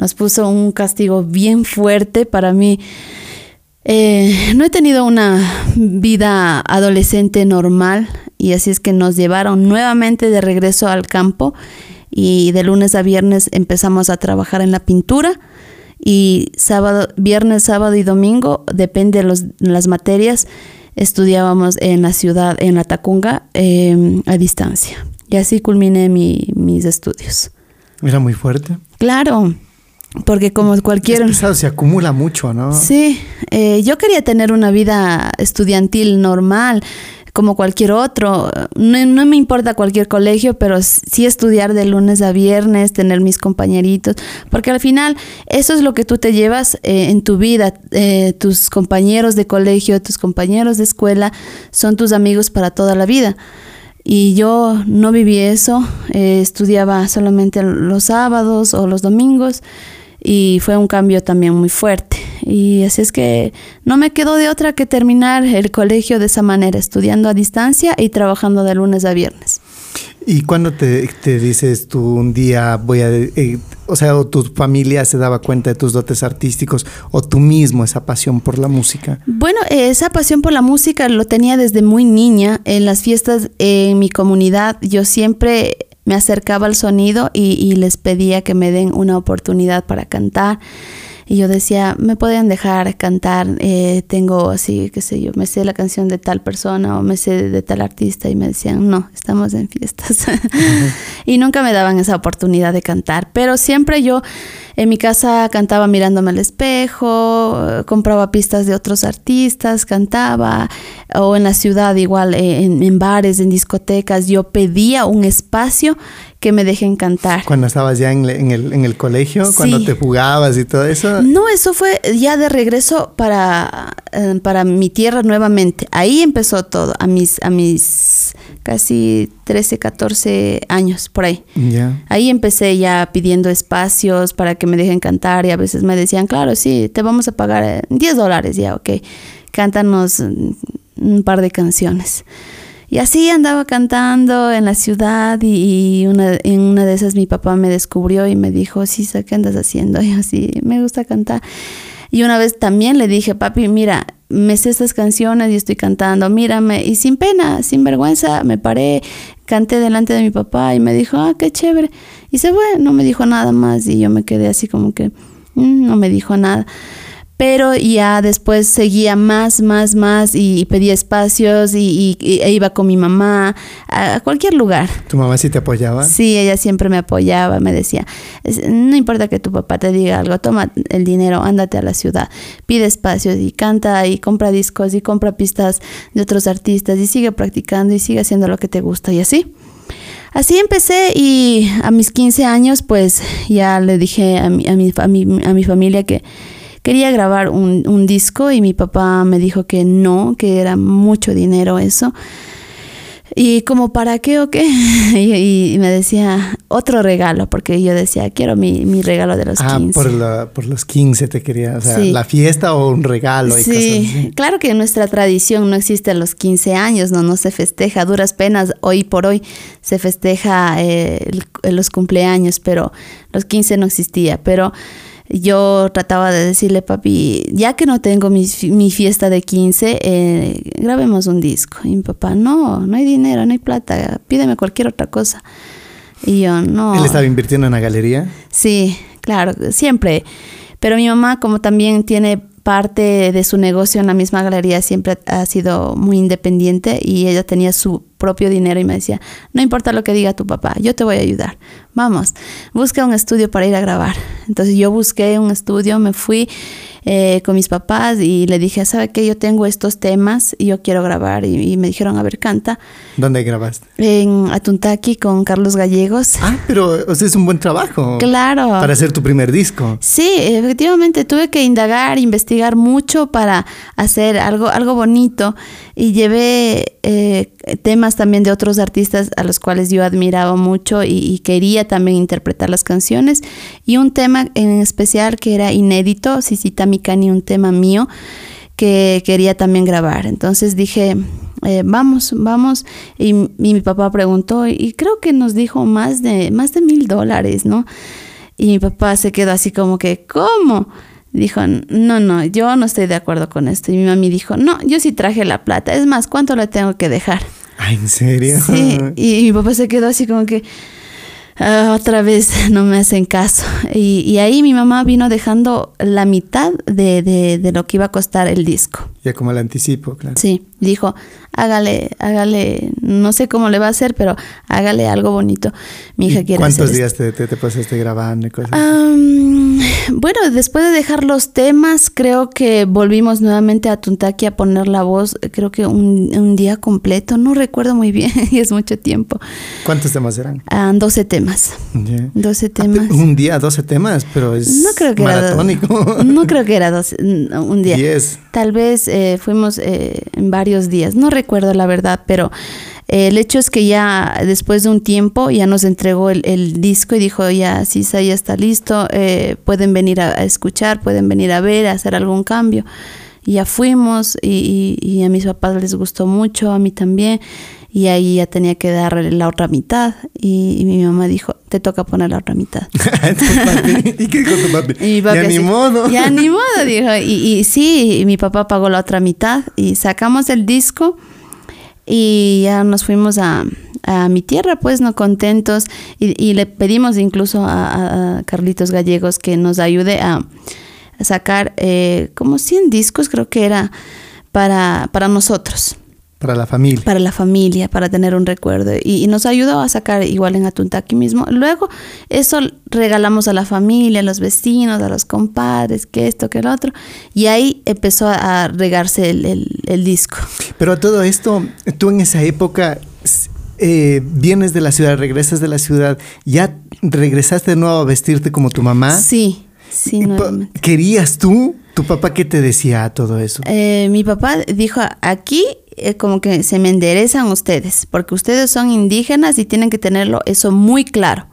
Nos puso un castigo bien fuerte para mí eh, no he tenido una vida adolescente normal y así es que nos llevaron nuevamente de regreso al campo y de lunes a viernes empezamos a trabajar en la pintura y sábado, viernes, sábado y domingo, depende de las materias, estudiábamos en la ciudad, en la Tacunga, em, a distancia. Y así culminé mis estudios. ¿Era muy fuerte? Claro, porque como cualquier... Es se acumula mucho, ¿no? Sí, eh, yo quería tener una vida estudiantil normal, como cualquier otro. No, me importa cualquier colegio, pero sí estudiar de lunes a viernes, tener mis compañeritos, porque al final eso es lo que tú te llevas eh, en tu vida. Eh, tus compañeros de colegio, tus compañeros de escuela son tus amigos para toda la vida. Y yo no viví eso, estudiaba solamente los sábados o los domingos y fue un cambio también muy fuerte. Y así es que no me quedó de otra que terminar el colegio de esa manera, estudiando a distancia y trabajando de lunes a viernes. ¿Y cuando te, dices tú un día voy a, eh, o sea, o tu familia se daba cuenta de tus dotes artísticos o tú mismo esa pasión por la música? Bueno, esa pasión por la música lo tenía desde muy niña. En las fiestas en mi comunidad yo siempre me acercaba al sonido y, les pedía que me den una oportunidad para cantar. Y yo decía, me pueden dejar cantar, eh, tengo así, qué sé yo, me sé la canción de tal persona o me sé de, tal artista y me decían, no, estamos en fiestas. [LAUGHS] y nunca me daban esa oportunidad de cantar, pero siempre yo en mi casa cantaba mirándome al espejo, compraba pistas de otros artistas, cantaba, o en la ciudad igual, eh, en bares, en discotecas, yo pedía un espacio que me dejen cantar. Cuando estabas ya en, el, en el, colegio, cuando te jugabas y todo eso. No, eso fue ya de regreso para, eh, para mi tierra nuevamente. Ahí empezó todo, a mis, a mis casi 13, 14 años, por ahí. Ahí empecé ya pidiendo espacios para que me dejen cantar y a veces me decían, claro, sí, te vamos a pagar 10 dólares, ya, ok, cántanos un par de canciones. Y así andaba cantando en la ciudad y, una, en una de esas mi papá me descubrió y me dijo, sí, ¿qué andas haciendo? [LAUGHS] Y así, me gusta cantar. Y una vez también le dije, papi, mira, me sé estas canciones y estoy cantando, mírame. Y sin pena, sin vergüenza, me paré, canté delante de mi papá y me dijo, ah, qué chévere. Y se fue, no me dijo nada más y yo me quedé así como que, mm, no me dijo nada pero ya después seguía más, más, más y, pedía espacios y, e iba con mi mamá a cualquier lugar. ¿Tu mamá sí te apoyaba? Sí, ella siempre me apoyaba, me decía, no importa que tu papá te diga algo, toma el dinero, ándate a la ciudad, pide espacios y canta y compra discos y compra pistas de otros artistas y sigue practicando y sigue haciendo lo que te gusta y así. Así empecé y a mis 15 años pues ya le dije a mi, a mi, a mi familia que quería grabar un, un disco y mi papá me dijo que no, que era mucho dinero eso. Y como para qué o qué. [LAUGHS] Y, me decía otro regalo, porque yo decía, quiero mi, mi regalo de los ah, 15. Por, la, por los 15 te quería, o sea, la fiesta o un regalo. Y sí, claro que en nuestra tradición no existe los 15 años, no, no se festeja, duras penas, hoy por hoy se festeja eh, los cumpleaños, pero los 15 no existía. Pero yo trataba de decirle, papi, ya que no tengo mi, mi fiesta de 15, eh, grabemos un disco. Y mi papá, no, no hay dinero, no hay plata, pídeme cualquier otra cosa. Y yo, no. ¿Él estaba invirtiendo en la galería? Sí, claro, siempre. Pero mi mamá, como también tiene parte de su negocio en la misma galería, siempre ha sido muy independiente y ella tenía su propio dinero y me decía, no importa lo que diga tu papá, yo te voy a ayudar. Vamos, busca un estudio para ir a grabar. Entonces yo busqué un estudio, me fui eh, con mis papás y le dije, ¿sabe qué? Yo tengo estos temas y yo quiero grabar. Y, me dijeron, a ver, canta. ¿Dónde grabaste? En Atuntaki con Carlos Gallegos. Ah, pero o sea, es un buen trabajo. Claro. Para hacer tu primer disco. Sí, efectivamente, tuve que indagar, investigar mucho para hacer algo, algo bonito y llevé eh, temas también de otros artistas a los cuales yo admiraba mucho y, quería también interpretar las canciones y un tema en especial que era inédito, Sisita Mikani, un tema mío que quería también grabar. Entonces dije, eh, vamos, vamos. Y, mi papá preguntó y creo que nos dijo más de, más de mil dólares, ¿no? Y mi papá se quedó así como que, ¿cómo? Dijo, no, no, yo no estoy de acuerdo con esto. Y mi mami dijo, no, yo sí traje la plata. Es más, ¿cuánto le tengo que dejar? Ah, ¿en serio? Sí, y mi papá se quedó así como que, Ah, otra vez [LAUGHS] no me hacen caso. Y, ahí mi mamá vino dejando la mitad de, de, lo que iba a costar el disco. Ya como el anticipo, claro. Sí, dijo, hágale, hágale, no sé cómo le va a hacer, pero hágale algo bonito. Mi hija quiere ¿Cuántos días te, te, pasaste grabando y cosas? bueno, después de dejar los temas, creo que volvimos nuevamente a Tuntaki a poner la voz, creo que un, un día completo, no recuerdo muy bien, [LAUGHS] y es mucho tiempo. ¿Cuántos temas eran? 12 ah, temas. 12 ah, temas. un día, 12 temas, pero es no creo que maratónico. Era, no creo que era 12, un día. [LAUGHS] Tal vez eh, fuimos eh, en varios días, no recuerdo la verdad, pero eh, el hecho es que ya después de un tiempo ya nos entregó el, disco y dijo, ya, sí, ya está listo, pueden venir a, escuchar, pueden venir a ver, a hacer algún cambio. Y ya fuimos y, y, a mis papás les gustó mucho, a mí también y ahí ya tenía que darle la otra mitad y, mi mamá dijo, te toca poner la otra mitad. [LAUGHS] ¿Y qué dijo tu papi? ya ni modo. Ya ni [LAUGHS] modo, dijo. Y, y sí, mi papá pagó la otra mitad y sacamos el disco y ya nos fuimos a, a mi tierra, pues, no contentos. Y, y le pedimos incluso a, a, Carlitos Gallegos que nos ayude a, sacar eh, como 100 discos, creo que era, para, para nosotros. Para la familia. Para la familia, para tener un recuerdo. Y, nos ayudó a sacar igual en Atuntaki mismo. Luego, eso regalamos a la familia, a los vecinos, a los compadres, que esto, que el otro. Y ahí empezó a regarse el, disco. Pero a todo esto, tú en esa época eh, vienes de la ciudad, regresas de la ciudad, ¿ya regresaste de nuevo a vestirte como tu mamá? Sí, sí. ¿Querías tú? ¿Tu papá qué te decía a todo eso? Eh, mi papá dijo, aquí eh, como que se me enderezan ustedes, porque ustedes son indígenas y tienen que tenerlo eso muy claro.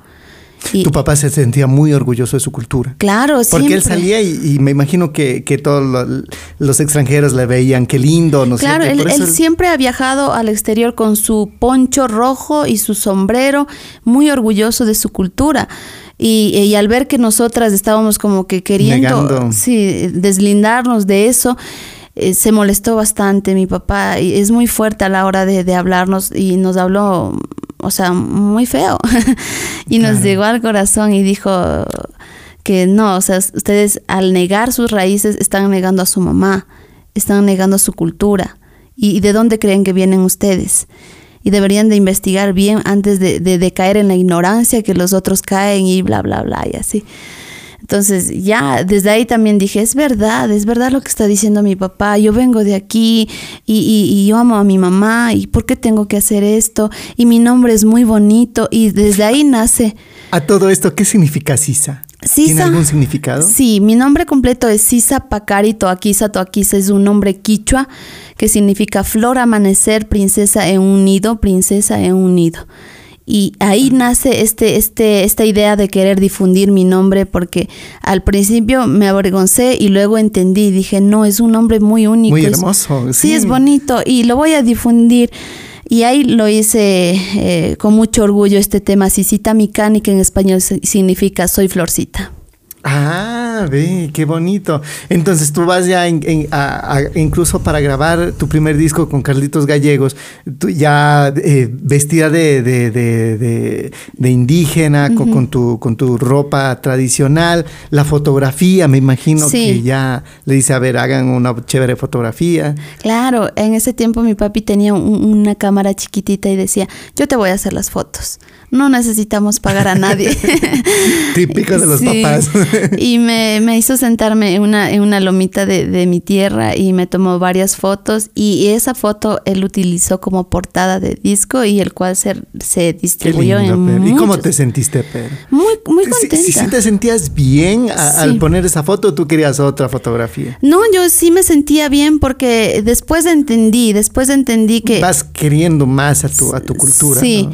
Y tu papá se sentía muy orgulloso de su cultura. Claro, Porque él salía y, me imagino que, todos los extranjeros le veían, qué lindo, no claro, sé. Claro, él, siempre ha viajado al exterior con su poncho rojo y su sombrero, muy orgulloso de su cultura. Y, al ver que nosotras estábamos como que queriendo sí, deslindarnos de eso, eh, se molestó bastante mi papá y es muy fuerte a la hora de, hablarnos y nos habló, o sea, muy feo. [LAUGHS] Y nos llegó al corazón y dijo que no, o sea, ustedes al negar sus raíces están negando a su mamá, están negando a su cultura. Y, de dónde creen que vienen ustedes y deberían de investigar bien antes de, de, caer en la ignorancia que los otros caen y bla, bla, bla y así. Entonces ya desde ahí también dije, es verdad, es verdad lo que está diciendo mi papá, yo vengo de aquí y, yo amo a mi mamá y ¿por qué tengo que hacer esto? Y mi nombre es muy bonito y desde ahí nace. A todo esto, ¿qué significa Sisa? ¿Tiene algún significado? Sí, mi nombre completo es Sisa Pacari Toaquisa. Toaquisa es un nombre quichua que significa flor, amanecer, princesa en un nido, princesa en un nido. Y ahí nace este, este, esta idea de querer difundir mi nombre porque al principio me avergoncé y luego entendí, dije, no, es un nombre muy único. Muy hermoso. sí. es bonito y lo voy a difundir. Y ahí lo hice eh, con mucho orgullo este tema, Sisita Mikani, que en español significa soy florcita. Ah, ve, qué bonito. Entonces tú vas ya incluso para grabar tu primer disco con Carlitos Gallegos, tú ya eh, vestida de, de, indígena, con, tu, con tu ropa tradicional, la fotografía, me imagino que ya le dice, a ver, hagan una chévere fotografía. Claro, en ese tiempo mi papi tenía una cámara chiquitita y decía, yo te voy a hacer las fotos no necesitamos pagar a nadie. [LAUGHS] Típico de los papás. [LAUGHS] y me, hizo sentarme en una, en una lomita de, mi tierra y me tomó varias fotos y esa foto él utilizó como portada de disco y el cual se, se distribuyó en ¿Y cómo te sentiste, Pedro? Muy, muy contenta. Si, si, te sentías bien al poner esa foto, tú querías otra fotografía. No, yo sí me sentía bien porque después entendí, después entendí que... Vas queriendo más a tu, a tu cultura. Sí,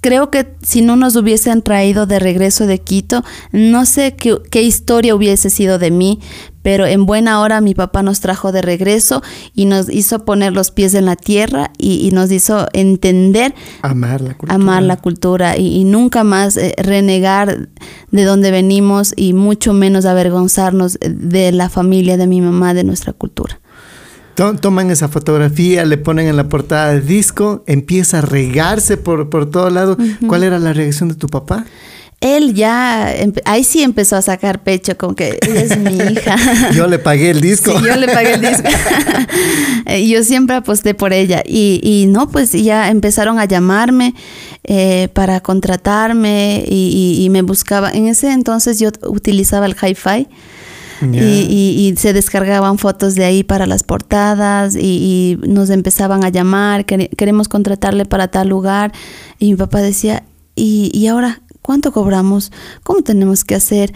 creo que si no nos hubiesen traído de regreso de Quito, no sé qué, historia hubiese sido de mí, pero en buena hora mi papá nos trajo de regreso y nos hizo poner los pies en la tierra y, nos hizo entender, amar la cultura, amar la cultura y, nunca más eh, renegar de dónde venimos y mucho menos avergonzarnos de la familia de mi mamá, de nuestra cultura toman esa fotografía, le ponen en la portada del disco, empieza a regarse por, por todo lado. ¿Cuál era la reacción de tu papá? Él ya, ahí sí empezó a sacar pecho con que es mi hija. [LAUGHS] yo le pagué el disco. Sí, yo le pagué el disco. [LAUGHS] yo siempre aposté por ella. Y, y, no, pues ya empezaron a llamarme eh, para contratarme y, y, me buscaba. En ese entonces yo utilizaba el hi-fi. Y, se descargaban fotos de ahí para las portadas y, nos empezaban a llamar, queremos contratarle para tal lugar. Y mi papá decía, ¿y, y ahora cuánto cobramos? ¿Cómo tenemos que hacer?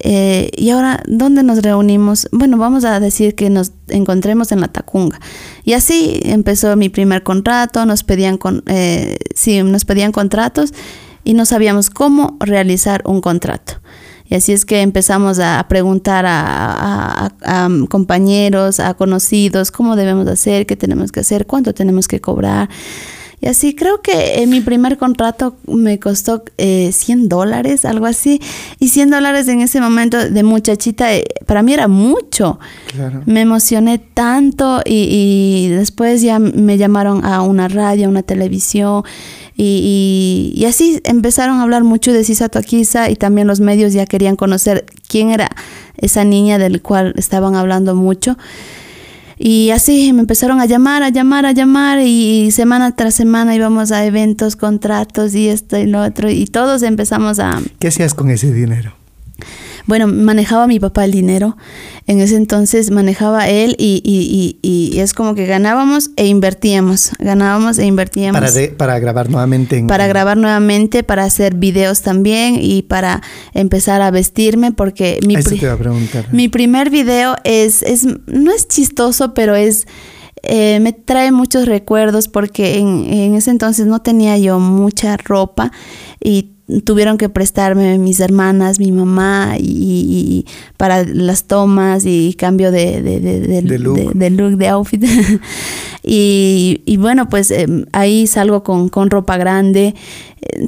Eh, y ahora, ¿dónde nos reunimos? Bueno, vamos a decir que nos encontremos en la Tacunga. Y así empezó mi primer contrato, nos pedían, con, eh, sí, nos pedían contratos y no sabíamos cómo realizar un contrato. Y así es que empezamos a preguntar a, compañeros, a conocidos, cómo debemos hacer, qué tenemos que hacer, cuánto tenemos que cobrar. Y así creo que en mi primer contrato me costó 100 eh, dólares, algo así. Y 100 dólares en ese momento de muchachita, eh, para mí era mucho. Me emocioné tanto y, y, después ya me llamaron a una radio, a una televisión. Y, así empezaron a hablar mucho de Sisato Akisa y también los medios ya querían conocer quién era esa niña del cual estaban hablando mucho. Y así me empezaron a llamar, a llamar, a llamar y semana tras semana íbamos a eventos, contratos y esto y lo otro y todos empezamos a... ¿Qué hacías con ese dinero? Bueno, manejaba mi papá el dinero. En ese entonces manejaba él y, y, y, es como que ganábamos e invertíamos. Ganábamos e invertíamos. Para, para grabar nuevamente. para grabar nuevamente, para hacer videos también y para empezar a vestirme porque mi, te a preguntar. mi primer video es, es, no es chistoso, pero es... Eh, me trae muchos recuerdos porque en, en, ese entonces no tenía yo mucha ropa y tuvieron que prestarme mis hermanas, mi mamá, y, para las tomas y cambio de, de, de, look. de, outfit. [LAUGHS] y, bueno, pues em, ahí salgo con, con ropa grande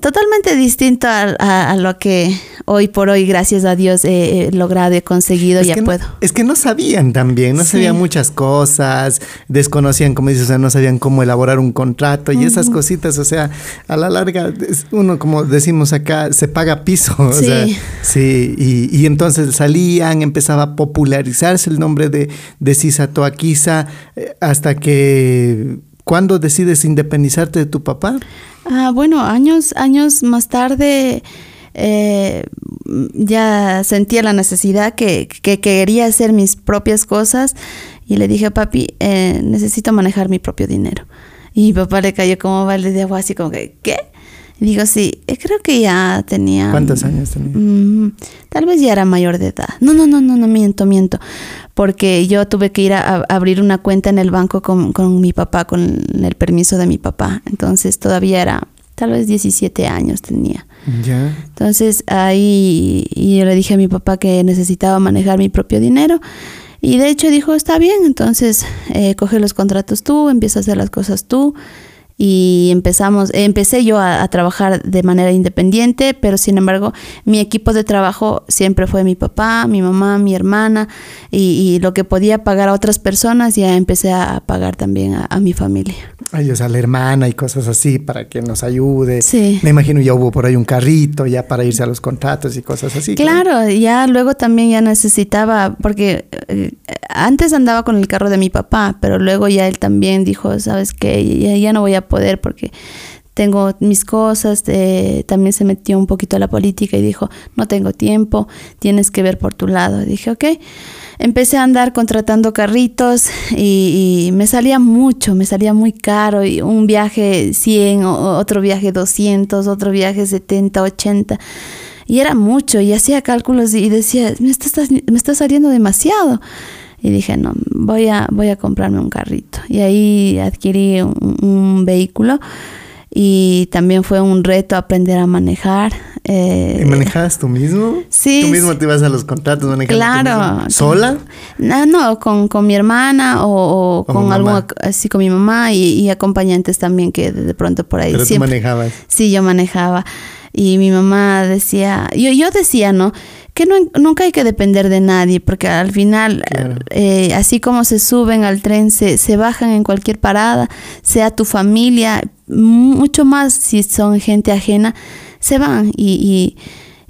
totalmente distinto a, lo que hoy por hoy, gracias a Dios, he, logrado, he conseguido, y ya puedo. es que no sabían también, no sabían muchas cosas, desconocían, como dices, o sea, no sabían cómo elaborar un contrato y esas cositas, o sea, a la larga, uno, como decimos acá, se paga piso, [LAUGHS] o sí. sea, sí, y, y, entonces salían, empezaba a popularizarse el nombre de, de Sisato Akisa, eh, hasta que, ¿cuándo decides independizarte de tu papá? Ah, bueno, años, años más tarde eh, ya sentía la necesidad que, quería hacer mis propias cosas y le dije, papi, eh, necesito manejar mi propio dinero. Y mi papá le cayó como balde de agua, así como que, ¿qué? Y digo, sí, eh, creo que ya tenía... ¿Cuántos años tenía? Mm, tal vez ya era mayor de edad. No, no, no, no, no, miento, miento. Porque yo tuve que ir a, abrir una cuenta en el banco con, con, mi papá, con el permiso de mi papá. Entonces todavía era, tal vez 17 años tenía. Ya. Entonces ahí yo le dije a mi papá que necesitaba manejar mi propio dinero. Y de hecho dijo, está bien, entonces eh, coge los contratos tú, empieza a hacer las cosas tú y empezamos, empecé yo a, trabajar de manera independiente, pero sin embargo mi equipo de trabajo siempre fue mi papá, mi mamá, mi hermana y, lo que podía pagar a otras personas ya empecé a pagar también a, mi familia. Ay, o sea, la hermana y cosas así para que nos ayude. Sí. Me imagino ya hubo por ahí un carrito ya para irse a los contratos y cosas así. Claro, ya luego también ya necesitaba, porque eh, antes andaba con el carro de mi papá, pero luego ya él también dijo, sabes qué, ya, ya no voy a poder porque tengo mis cosas, eh, también se metió un poquito a la política y dijo, no tengo tiempo, tienes que ver por tu lado. dije, ok, empecé a andar contratando carritos y, me salía mucho, me salía muy caro, y un viaje 100, otro viaje 200, otro viaje 70, 80. Y era mucho, y hacía cálculos y decía, me está, me está saliendo demasiado. Y dije, no, voy a, voy a comprarme un carrito. Y ahí adquirí un, vehículo y también fue un reto aprender a manejar. Eh, ¿Y manejabas tú mismo? Sí. ¿Tú mismo te ibas a los contratos manejando Claro. ¿Sola? No, no, con, con mi hermana o, con algún, así con mi mamá y, acompañantes también que de pronto por ahí. Pero tú manejabas. Sí, yo manejaba. Y mi mamá decía, yo, yo decía, ¿no? que nunca hay que depender de nadie, porque al final, eh, así como se suben al tren, se, se bajan en cualquier parada, sea tu familia, mucho más si son gente ajena, se van y, y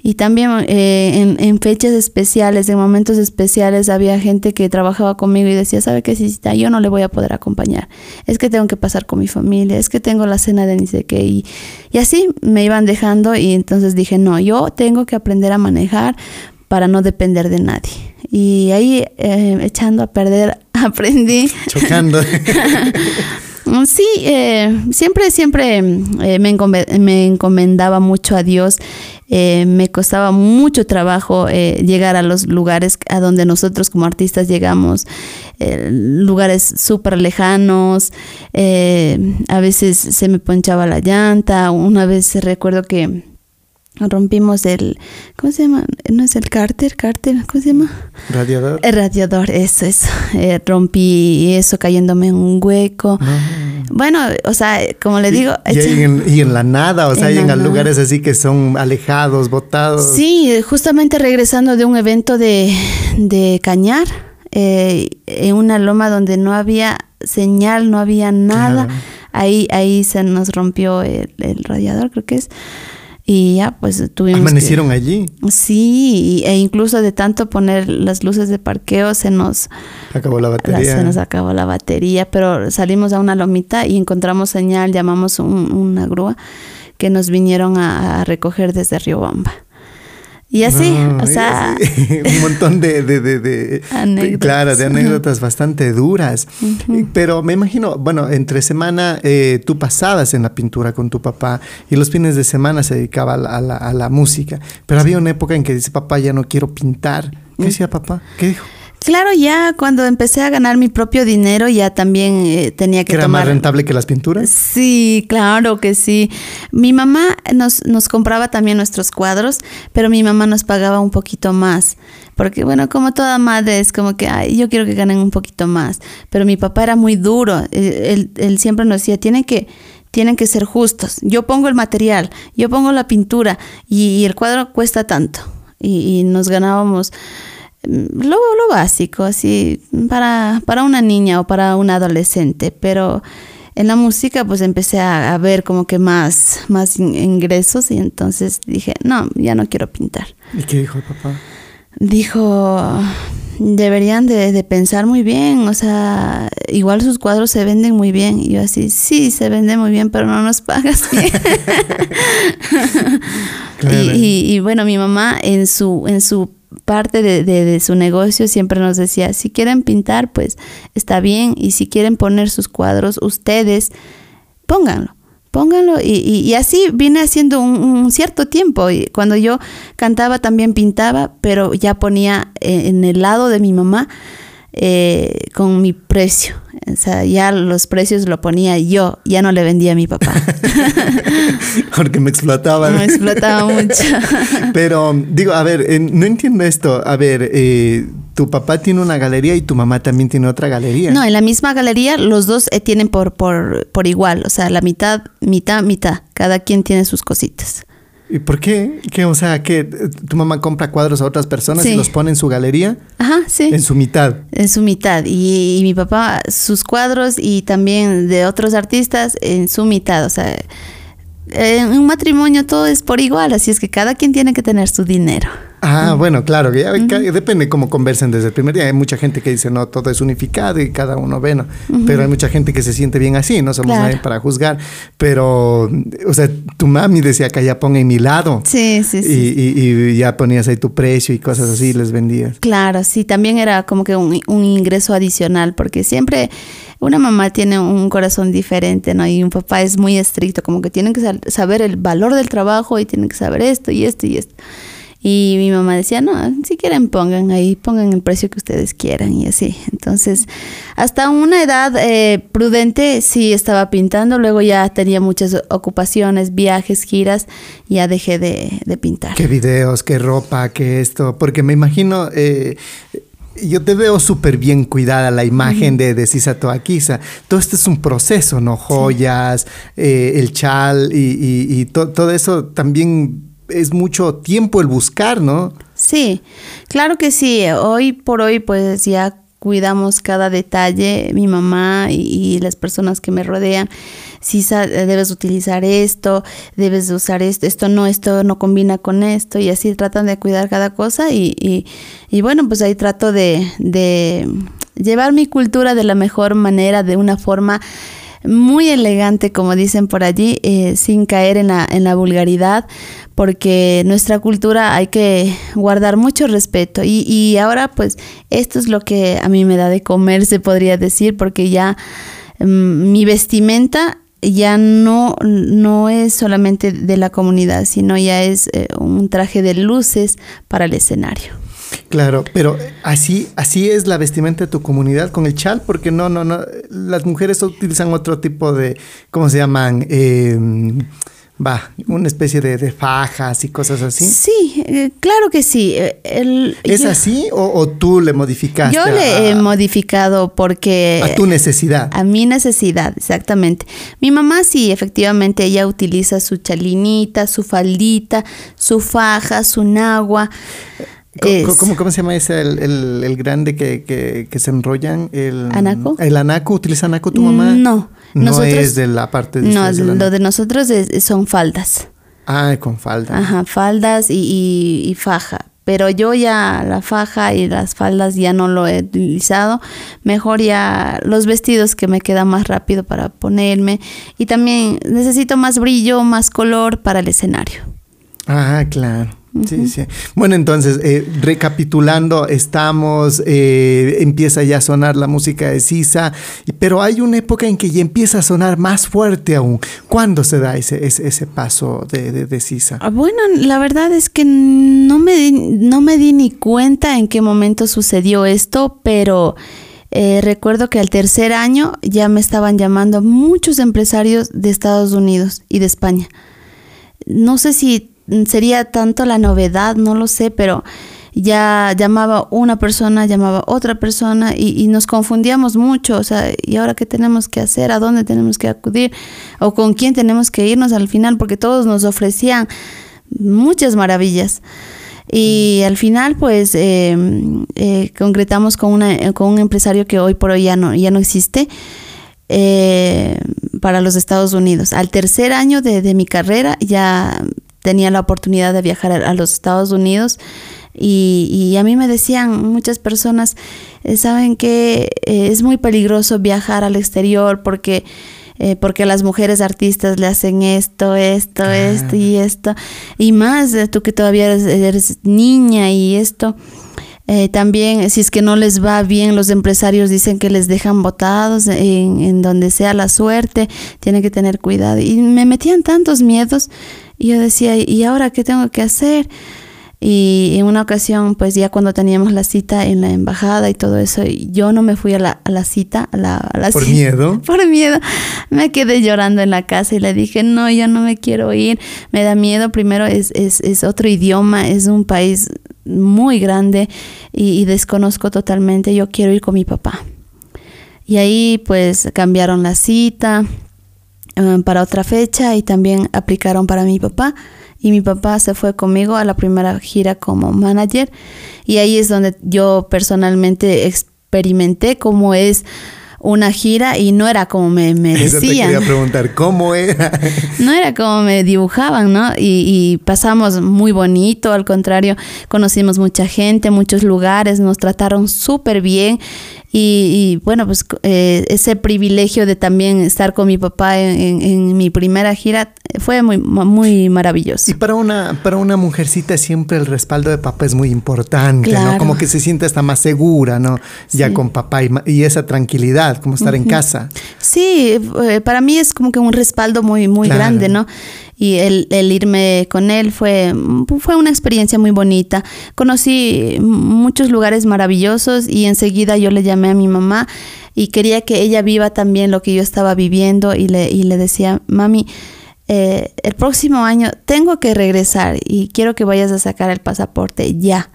y también eh, en, en, fechas especiales, en momentos especiales, había gente que trabajaba conmigo y decía, ¿sabe qué, Cita? Yo no le voy a poder acompañar. Es que tengo que pasar con mi familia, es que tengo la cena de ni sé qué. Y, y así me iban dejando y entonces dije, no, yo tengo que aprender a manejar para no depender de nadie. Y ahí, eh, echando a perder, [LAUGHS] aprendí. Chocando. [LAUGHS] Sí, eh, siempre, siempre eh, me, encomendaba mucho a Dios. Eh, me costaba mucho trabajo llegar a los lugares a donde nosotros como artistas llegamos, lugares súper lejanos. a veces se me ponchaba la llanta. Una vez recuerdo que rompimos el, ¿cómo se llama? No es el cárter, cárter, ¿cómo se llama? Radiador. El radiador, eso, es Eh, rompí eso cayéndome en un hueco. Ah. Bueno, o sea, como le digo... Y, en, la nada, o sea, en, en lugares así que son alejados, botados. Sí, justamente regresando de un evento de, de cañar, eh, en una loma donde no había señal, no había nada. Ahí, ahí se nos rompió el, el radiador, creo que es. Y ya, pues tuvimos. ¿Amanecieron allí? Sí, e incluso de tanto poner las luces de parqueo se nos. Acabó la batería. se nos acabó la batería, pero salimos a una lomita y encontramos señal, llamamos una grúa que nos vinieron a, a recoger desde Riobamba. Y así, o sea... [LAUGHS] un montón de, de, de, anécdotas. Claro, de anécdotas bastante duras. Pero me imagino, bueno, entre semana eh, tú pasabas en la pintura con tu papá y los fines de semana se dedicaba a la, a la música. Pero había una época en que dice, papá, ya no quiero pintar. ¿Qué mm. decía papá? ¿Qué dijo? Claro, ya cuando empecé a ganar mi propio dinero ya también eh, tenía que ¿Era más rentable que las pinturas? Sí, claro que sí. Mi mamá nos, nos compraba también nuestros cuadros, pero mi mamá nos pagaba un poquito más. Porque bueno, como toda madre es como que, ay, yo quiero que ganen un poquito más. Pero mi papá era muy duro. Él, él siempre nos decía, tienen que tienen que ser justos. Yo pongo el material, yo pongo la pintura y, el cuadro cuesta tanto. Y, y nos ganábamos lo, lo básico, así, para, para una niña o para un adolescente, pero en la música pues empecé a, ver como que más, más ingresos y entonces dije, no, ya no quiero pintar. ¿Y qué dijo el papá? Dijo, deberían de, de, pensar muy bien, o sea, igual sus cuadros se venden muy bien. Y yo así, sí, se vende muy bien, pero no nos pagas bien. [LAUGHS] [LAUGHS] y, y, bueno, mi mamá en su, en su parte de, su negocio siempre nos decía, si quieren pintar, pues está bien, y si quieren poner sus cuadros, ustedes, pónganlo, pónganlo. Y, así vine haciendo un, cierto tiempo. Y cuando yo cantaba también pintaba, pero ya ponía eh, en el lado de mi mamá eh, con mi precio. O sea, ya los precios lo ponía yo, ya no le vendía a mi papá. [LAUGHS] Porque me explotaba. Me explotaba mucho. [LAUGHS] Pero digo, a ver, eh, no entiendo esto. A ver, eh, tu papá tiene una galería y tu mamá también tiene otra galería. No, en la misma galería los dos eh, tienen por, por, por igual, o sea, la mitad, mitad, mitad. Cada quien tiene sus cositas. ¿Y por qué? ¿Qué? O sea, que tu mamá compra cuadros a otras personas y los pone en su galería. Ajá, sí. En su mitad. En su mitad. Y, y, mi papá, sus cuadros y también de otros artistas en su mitad. O sea, en un matrimonio todo es por igual, así es que cada quien tiene que tener su dinero. Ah, bueno, claro, ya, depende cómo conversen desde el primer día. Hay mucha gente que dice, no, todo es unificado y cada uno ve, ¿no? Pero hay mucha gente que se siente bien así, no somos nadie para juzgar. Pero, o sea, tu mami decía que ya ponga en mi lado. Sí, sí, sí. Y, y, ya ponías ahí tu precio y cosas así y les vendías. Claro, sí, también era como que un, un ingreso adicional, porque siempre una mamá tiene un corazón diferente, ¿no? Y un papá es muy estricto, como que tienen que saber el valor del trabajo y tienen que saber esto y esto y esto. Y mi mamá decía, no, si quieren pongan ahí, pongan el precio que ustedes quieran y así. Entonces, hasta una edad eh, prudente sí estaba pintando, luego ya tenía muchas ocupaciones, viajes, giras, ya dejé de, pintar. Qué videos, qué ropa, qué esto, porque me imagino... Eh, yo te veo súper bien cuidada la imagen de, de Sisa Toaquiza. Todo esto es un proceso, ¿no? Joyas, eh, el chal y, y, todo eso también es mucho tiempo el buscar, ¿no? Sí, claro que sí. Hoy por hoy, pues ya cuidamos cada detalle, mi mamá y, las personas que me rodean. Si debes utilizar esto, debes usar esto, esto no, esto no combina con esto, y así tratan de cuidar cada cosa. Y, y, bueno, pues ahí trato de, de llevar mi cultura de la mejor manera, de una forma muy elegante, como dicen por allí, eh, sin caer en la, en la vulgaridad, porque nuestra cultura hay que guardar mucho respeto. Y, y ahora, pues, esto es lo que a mí me da de comer, se podría decir, porque ya mm, mi vestimenta ya no, no es solamente de la comunidad, sino ya es eh, un traje de luces para el escenario. Claro, pero así, así es la vestimenta de tu comunidad con el chal, porque no, no, no, las mujeres utilizan otro tipo de, ¿cómo se llaman? Eh, va, una especie de, fajas y cosas así. Sí, eh, claro que sí. Eh, ¿Es así o, tú le modificaste? Yo le he modificado porque... A tu necesidad. A mi necesidad, exactamente. Mi mamá sí, efectivamente, ella utiliza su chalinita, su faldita, su faja, su nagua. ¿Cómo, ¿Cómo, se llama ese, el, el, grande que, que, que, se enrollan? El, ¿Anaco? ¿El anaco? ¿Utiliza anaco tu mamá? No. No es de la parte de No, lo de nosotros son faldas. Ah, con faldas. Ajá, faldas y, y, faja. Pero yo ya la faja y las faldas ya no lo he utilizado. Mejor ya los vestidos que me queda más rápido para ponerme. Y también necesito más brillo, más color para el escenario. Ah, claro. Sí, sí. Bueno, entonces, eh, recapitulando, estamos, eh, empieza ya a sonar la música de Sisa, pero hay una época en que ya empieza a sonar más fuerte aún. ¿Cuándo se da ese, ese, paso de, de, Sisa? Ah, bueno, la verdad es que no me, di, no me di ni cuenta en qué momento sucedió esto, pero eh, recuerdo que al tercer año ya me estaban llamando muchos empresarios de Estados Unidos y de España. No sé si sería tanto la novedad, no lo sé, pero ya llamaba una persona, llamaba otra persona y, nos confundíamos mucho, o sea, ¿y ahora qué tenemos que hacer? ¿A dónde tenemos que acudir? ¿O con quién tenemos que irnos al final? Porque todos nos ofrecían muchas maravillas. Y al final, pues, eh, eh, concretamos con, una, con un empresario que hoy por hoy ya no, ya no existe. Eh, para los Estados Unidos. Al tercer año de, de mi carrera ya tenía la oportunidad de viajar a, los Estados Unidos y, a mí me decían muchas personas, eh, saben que eh, es muy peligroso viajar al exterior porque, eh, porque las mujeres artistas le hacen esto, esto, esto y esto, y más tú que todavía eres, niña y esto. También, si es que no les va bien, los empresarios dicen que les dejan botados en, en donde sea la suerte, tienen que tener cuidado. Y me metían tantos miedos y yo decía, ¿y ahora qué tengo que hacer? Y en una ocasión, pues ya cuando teníamos la cita en la embajada y todo eso, yo no me fui a la, a la cita, a la, a la ¿Por cita. miedo? [LAUGHS] Por miedo. Me quedé llorando en la casa y le dije, no, yo no me quiero ir. Me da miedo. Primero es, es, es otro idioma, es un país muy grande y, y desconozco totalmente. Yo quiero ir con mi papá. Y ahí pues cambiaron la cita eh, para otra fecha y también aplicaron para mi papá. Y mi papá se fue conmigo a la primera gira como manager. Y ahí es donde yo personalmente experimenté cómo es una gira y no era como me, me [LAUGHS] Eso te decían. quería preguntar, ¿cómo era? [LAUGHS] No era como me dibujaban, ¿no? Y, y pasamos muy bonito, al contrario, conocimos mucha gente, muchos lugares, nos trataron súper bien. Y, y, bueno, pues eh, ese privilegio de también estar con mi papá en, en- en mi primera gira fue muy, muy maravilloso. Y para una, para una mujercita siempre el respaldo de papá es muy importante, ¿no? Como que se siente hasta más segura, ¿no? Ya con papá y, y esa tranquilidad, como estar en casa. Sí, eh, para mí es como que un respaldo muy, muy Claro. grande, ¿no? Y el, el irme con él fue, fue una experiencia muy bonita. Conocí muchos lugares maravillosos y enseguida yo le llamé a mi mamá y quería que ella viva también lo que yo estaba viviendo y le, y le decía, mami, eh, el próximo año tengo que regresar y quiero que vayas a sacar el pasaporte ya.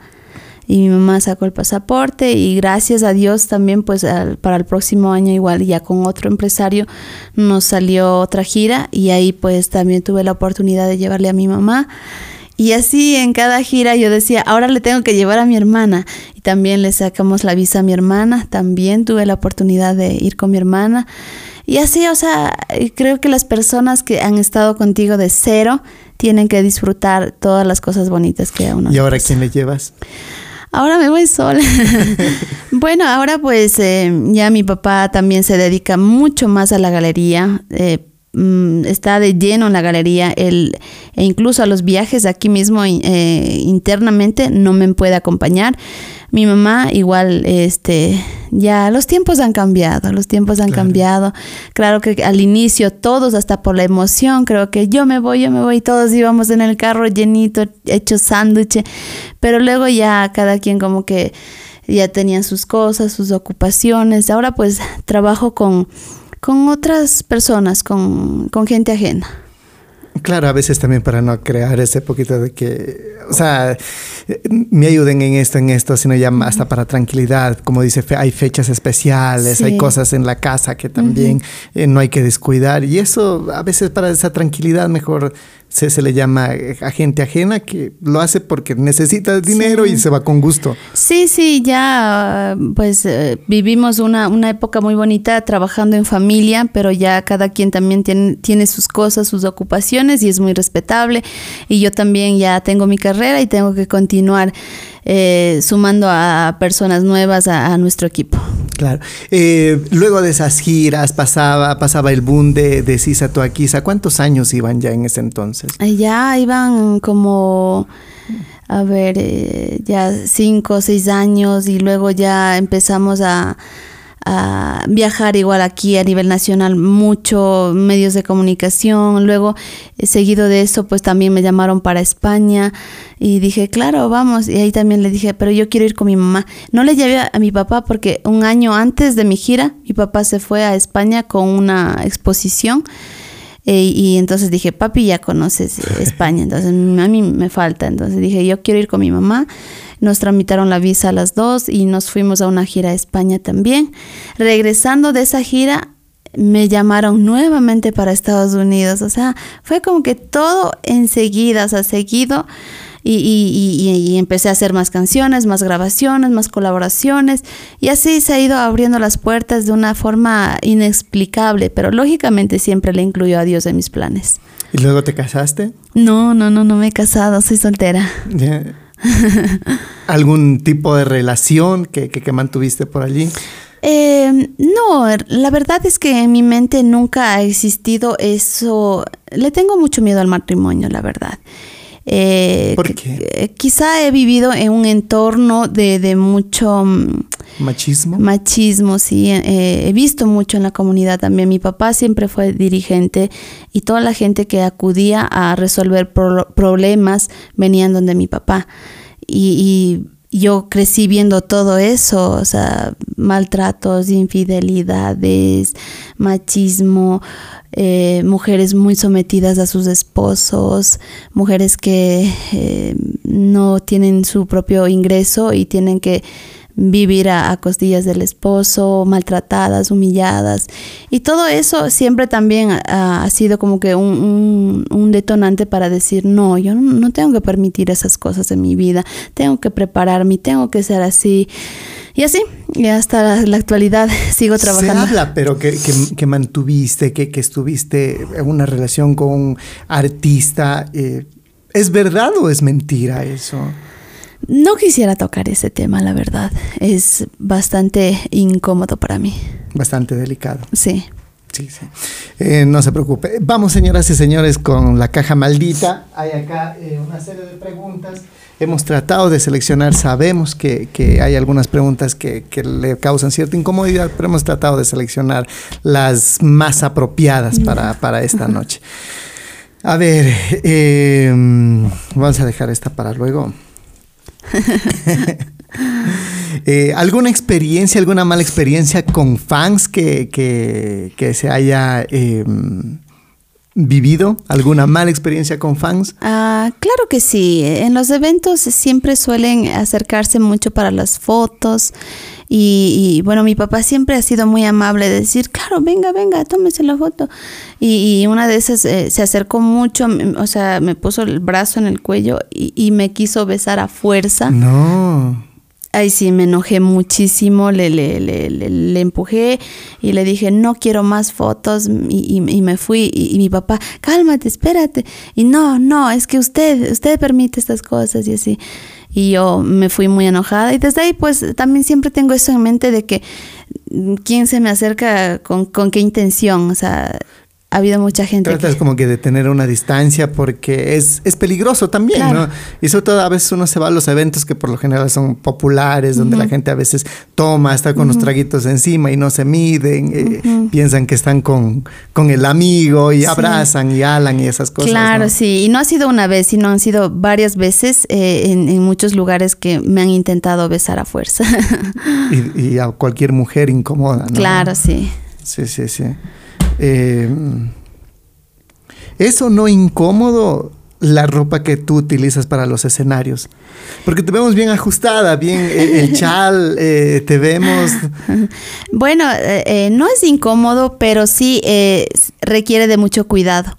Y mi mamá sacó el pasaporte y gracias a Dios también pues al- para el próximo año igual ya con otro empresario nos salió otra gira y ahí pues también tuve la oportunidad de llevarle a mi mamá. Y así en cada gira yo decía, ahora le tengo que llevar a mi hermana. Y también le sacamos la visa a mi hermana. También tuve la oportunidad de ir con mi hermana. Y así, o sea, creo que las personas que han estado contigo de cero tienen que disfrutar todas las cosas bonitas que a uno ¿Y ahora pasa. quién le llevas? Ahora me voy sola. [LAUGHS] bueno, ahora pues eh, ya mi papá también se dedica mucho más a la galería. eh, mm, está de lleno en la galería. Él, e incluso a los viajes aquí mismo eh, internamente no me puede acompañar. Mi mamá igual, este, ya los tiempos han cambiado, los tiempos han Claro. cambiado. Claro que al inicio todos, hasta por la emoción, creo que yo me voy, yo me voy, todos íbamos en el carro llenito, hecho sándwich, pero luego ya cada quien como que ya tenían sus cosas, sus ocupaciones. Ahora pues trabajo con, con otras personas, con, con gente ajena. Claro, a veces también para no crear ese poquito de que, o sea, me ayuden en esto, en esto, sino ya hasta para tranquilidad. Como dice, hay fechas especiales, hay cosas en la casa que también eh, no hay que descuidar. Y eso, a veces para esa tranquilidad, mejor se, se le llama eh, agente ajena, que lo hace porque necesita dinero Sí. y se va con gusto. Sí, sí, ya pues eh, vivimos una, una época muy bonita trabajando en familia, pero ya cada quien también tiene, tiene sus cosas, sus ocupaciones y es muy respetable. Y yo también ya tengo mi carrera y tengo que continuar eh, sumando a personas nuevas a, a nuestro equipo. Claro. Eh, luego de esas giras pasaba, pasaba el boom de, de Sisa Toaquiza. ¿Cuántos años iban ya en ese entonces? Ya iban como, a ver, eh, ya cinco o seis años y luego ya empezamos a, viajar igual aquí a nivel nacional, mucho medios de comunicación. Luego, eh, seguido de eso, pues también me llamaron para España y dije, claro, vamos. Y ahí también le dije, pero yo quiero ir con mi mamá. No le llevé a mi papá porque un año antes de mi gira, mi papá se fue a España con una exposición. Eh, y entonces dije, papi, ya conoces [LAUGHS] España, entonces a mí me falta. Entonces dije, yo quiero ir con mi mamá. Nos tramitaron la visa a las dos y nos fuimos a una gira a España también. Regresando de esa gira, me llamaron nuevamente para Estados Unidos. O sea, fue como que todo enseguida, o sea, seguido. Y, y, y, y empecé a hacer más canciones, más grabaciones, más colaboraciones. Y así se ha ido abriendo las puertas de una forma inexplicable, pero lógicamente siempre le incluyo a Dios en mis planes. ¿Y luego te casaste? No, no, no, no me he casado, soy soltera. [LAUGHS] ¿Algún tipo de relación que, que, que mantuviste por allí? Eh, no, la verdad es que en mi mente nunca ha existido eso. Le tengo mucho miedo al matrimonio, la verdad. Eh, ¿Por qué? que Quizá he vivido en un entorno de, de mucho mm, Machismo. machismo, sí. eh, he visto mucho en la comunidad también. Mi papá siempre fue dirigente y toda la gente que acudía a resolver pro- problemas venían donde mi papá. Y, y yo crecí viendo todo eso, o sea, maltratos, infidelidades, machismo, eh, mujeres muy sometidas a sus esposos, mujeres que eh, no tienen su propio ingreso y tienen que vivir a, a costillas del esposo, maltratadas, humilladas. Y todo eso siempre también ha, ha sido como que un, un- un detonante para decir, no, yo no, no tengo que permitir esas cosas en mi vida, tengo que prepararme, tengo que ser así. Y así, y hasta la, la actualidad [LAUGHS] sigo trabajando. Se habla, pero que, que- que mantuviste, que, que estuviste en una relación con un artista. eh, ¿Es verdad o es mentira eso? No quisiera tocar ese tema, la verdad. Es bastante incómodo para mí. Bastante delicado. Sí. Sí, sí. Eh, no se preocupe. Vamos, señoras y señores, con la caja maldita. Hay acá eh, una serie de preguntas. Hemos tratado de seleccionar, sabemos que, que hay algunas preguntas que, que le causan cierta incomodidad, pero hemos tratado de seleccionar las más apropiadas para, para esta [LAUGHS] noche. A ver, eh, vamos a dejar esta para luego. [LAUGHS] Eh, ¿Alguna experiencia, alguna mala experiencia con fans que, que- que se haya eh, vivido? ¿Alguna mala experiencia con fans? Ah, claro que sí. En los eventos siempre suelen acercarse mucho para las fotos. Y, y, bueno, mi papá siempre ha sido muy amable de decir, claro, venga, venga, tómese la foto. Y, y una de esas eh, se acercó mucho, o sea, me puso el brazo en el cuello y, y me quiso besar a fuerza. No. Ay, sí, me enojé muchísimo, le, le, le, le, le empujé y le dije, no quiero más fotos y, y- y me fui y, y mi papá, cálmate, espérate. Y no, no, es que usted, usted permite estas cosas y así. Y yo me fui muy enojada. Y desde ahí pues también siempre tengo eso en mente de que mm, quién se me acerca con, con qué intención, o sea, ha habido mucha gente Tratas que... como que de tener una distancia porque es, es peligroso también, Claro. ¿no? Y sobre todo a veces uno se va a los eventos que por lo general son populares, donde la gente a veces toma, está con los traguitos encima y no se miden, eh, piensan que están con, con el amigo y Sí. abrazan y alan y esas cosas. Claro, ¿no? sí, y no ha sido una vez, sino han sido varias veces eh, en, en muchos lugares que me han intentado besar a fuerza. [LAUGHS] Y, y a cualquier mujer incomoda, ¿no? Claro, sí. Sí, sí, sí. Eh, ¿Es o no incómodo la ropa que tú utilizas para los escenarios? Porque te vemos bien ajustada, bien eh, el [LAUGHS] chal, eh, te vemos... Bueno, eh, no es incómodo, pero sí requiere de mucho cuidado.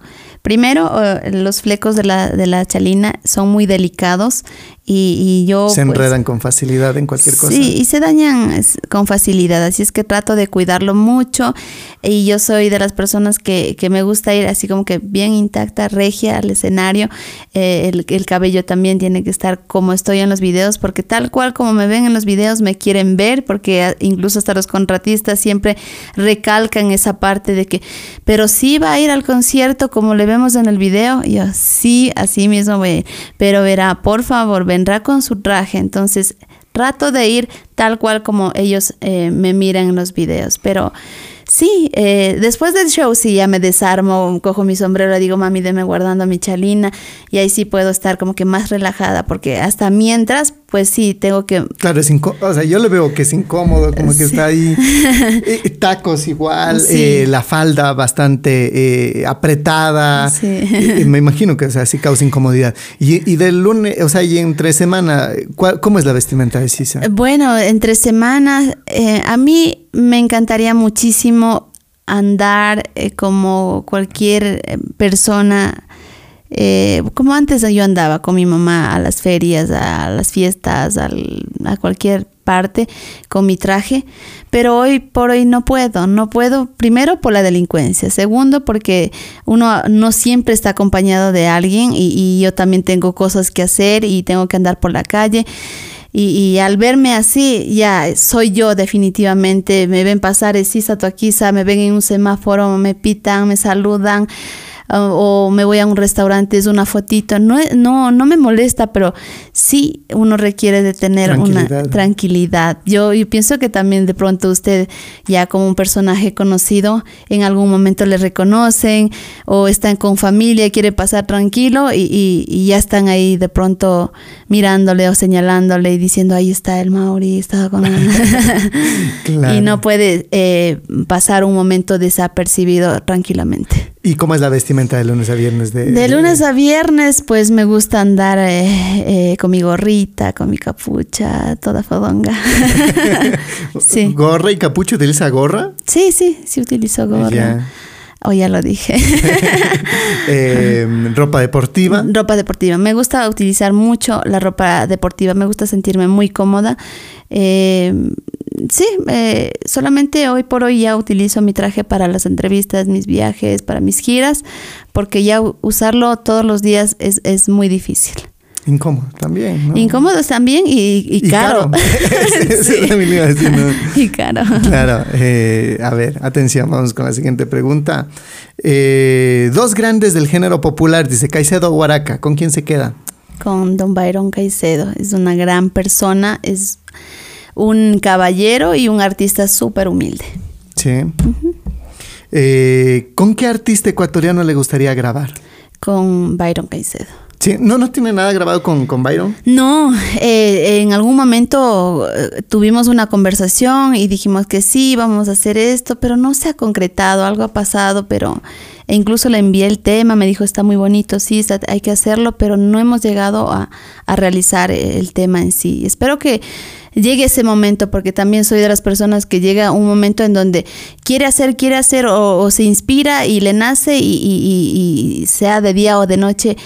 Primero, eh, los flecos de la, de la chalina son muy delicados y, y yo... se pues, enredan con facilidad en cualquier cosa. Sí, y se dañan con facilidad, así es que trato de cuidarlo mucho y yo soy de las personas que, que me gusta ir así como que bien intacta, regia al escenario. Eh, el, el cabello también tiene que estar como estoy en los videos, porque tal cual como me ven en los videos me quieren ver, porque a- incluso hasta los contratistas siempre recalcan esa parte de que, pero sí va a ir al concierto como le en el video. Y yo, sí, así mismo voy a ir. Pero verá, por favor, vendrá con su traje. Entonces, trato de ir tal cual como ellos eh, me miran en los videos. Pero sí, eh, después del show sí ya me desarmo, cojo mi sombrero, le digo, mami, deme guardando mi chalina. Y ahí sí puedo estar como que más relajada, porque hasta mientras, pues sí, tengo que Claro, es incó- o sea, yo le veo que es incómodo, como que está ahí, eh, tacos igual, Sí. eh, la falda bastante eh, apretada, Sí. Eh, me imagino que o sea, sí causa incomodidad. Y, y del lunes, o sea, y entre semana, ¿cuál- ¿cómo es la vestimenta de Sisa? Bueno, entre semanas, eh, a mí me encantaría muchísimo andar eh, como cualquier eh, persona, eh, como antes yo andaba con mi mamá a las ferias, a las fiestas, a cualquier parte con mi traje, pero hoy por hoy no puedo, no puedo, primero por la delincuencia, segundo porque uno no siempre está acompañado de alguien y, y yo también tengo cosas que hacer y tengo que andar por la calle. Y, y al verme así, ya soy yo definitivamente. Me ven pasar, es Sisa Toaquiza, me ven en un semáforo, me pitan, me saludan. O, me voy a un restaurante, es una fotito. No, no, no me molesta, pero sí uno requiere de tener una tranquilidad. Yo, yo pienso que también de pronto usted, ya como un personaje conocido, en algún momento le reconocen o están con familia, quiere pasar tranquilo y, y, ya están ahí de pronto mirándole o señalándole y diciendo, ahí está el Mauri, estaba con... [LAUGHS] [LAUGHS] y no puede eh, pasar un momento desapercibido tranquilamente. ¿Y cómo es la vestimenta de lunes a viernes? De, lunes a viernes, pues me gusta andar eh, eh, con mi gorrita, con mi capucha, toda fodonga. [LAUGHS] sí. ¿Gorra y capucha? ¿Utiliza gorra? Sí, sí, sí utilizo gorra. O ya lo dije. [LAUGHS] Em, ropa deportiva. Ropa deportiva. Me gusta utilizar mucho la ropa deportiva. Me gusta sentirme muy cómoda. Eh, sí, eh, solamente hoy por hoy ya utilizo mi traje para las entrevistas, mis viajes, para mis giras, porque ya usarlo todos los días es, es muy difícil. Incómodo también. ¿no? Incómodo también y, caro. [LAUGHS] sí, [LAUGHS] [LAUGHS] Y caro. Claro. Eh, a ver, atención, vamos con la siguiente pregunta. Eh, dos grandes del género popular, dice Caicedo Huaraca. ¿Con quién se queda? Con don Byron Caicedo. Es una gran persona, es un caballero y un artista súper humilde. Sí. Eh, ¿Con qué artista ecuatoriano le gustaría grabar? Con Byron Caicedo. Sí, ¿no, no tiene nada grabado con, con Byron? No, eh, en algún momento eh, tuvimos una conversación y dijimos que sí, vamos a hacer esto, pero no se ha concretado, algo ha pasado, pero e incluso le envié el tema, me dijo está muy bonito, sí, hay que hacerlo, pero no hemos llegado a, a realizar el tema en sí. Espero que llegue ese momento, porque también soy de las personas que llega un momento en donde quiere hacer, quiere hacer o, se inspira y le nace y, sea de día o de noche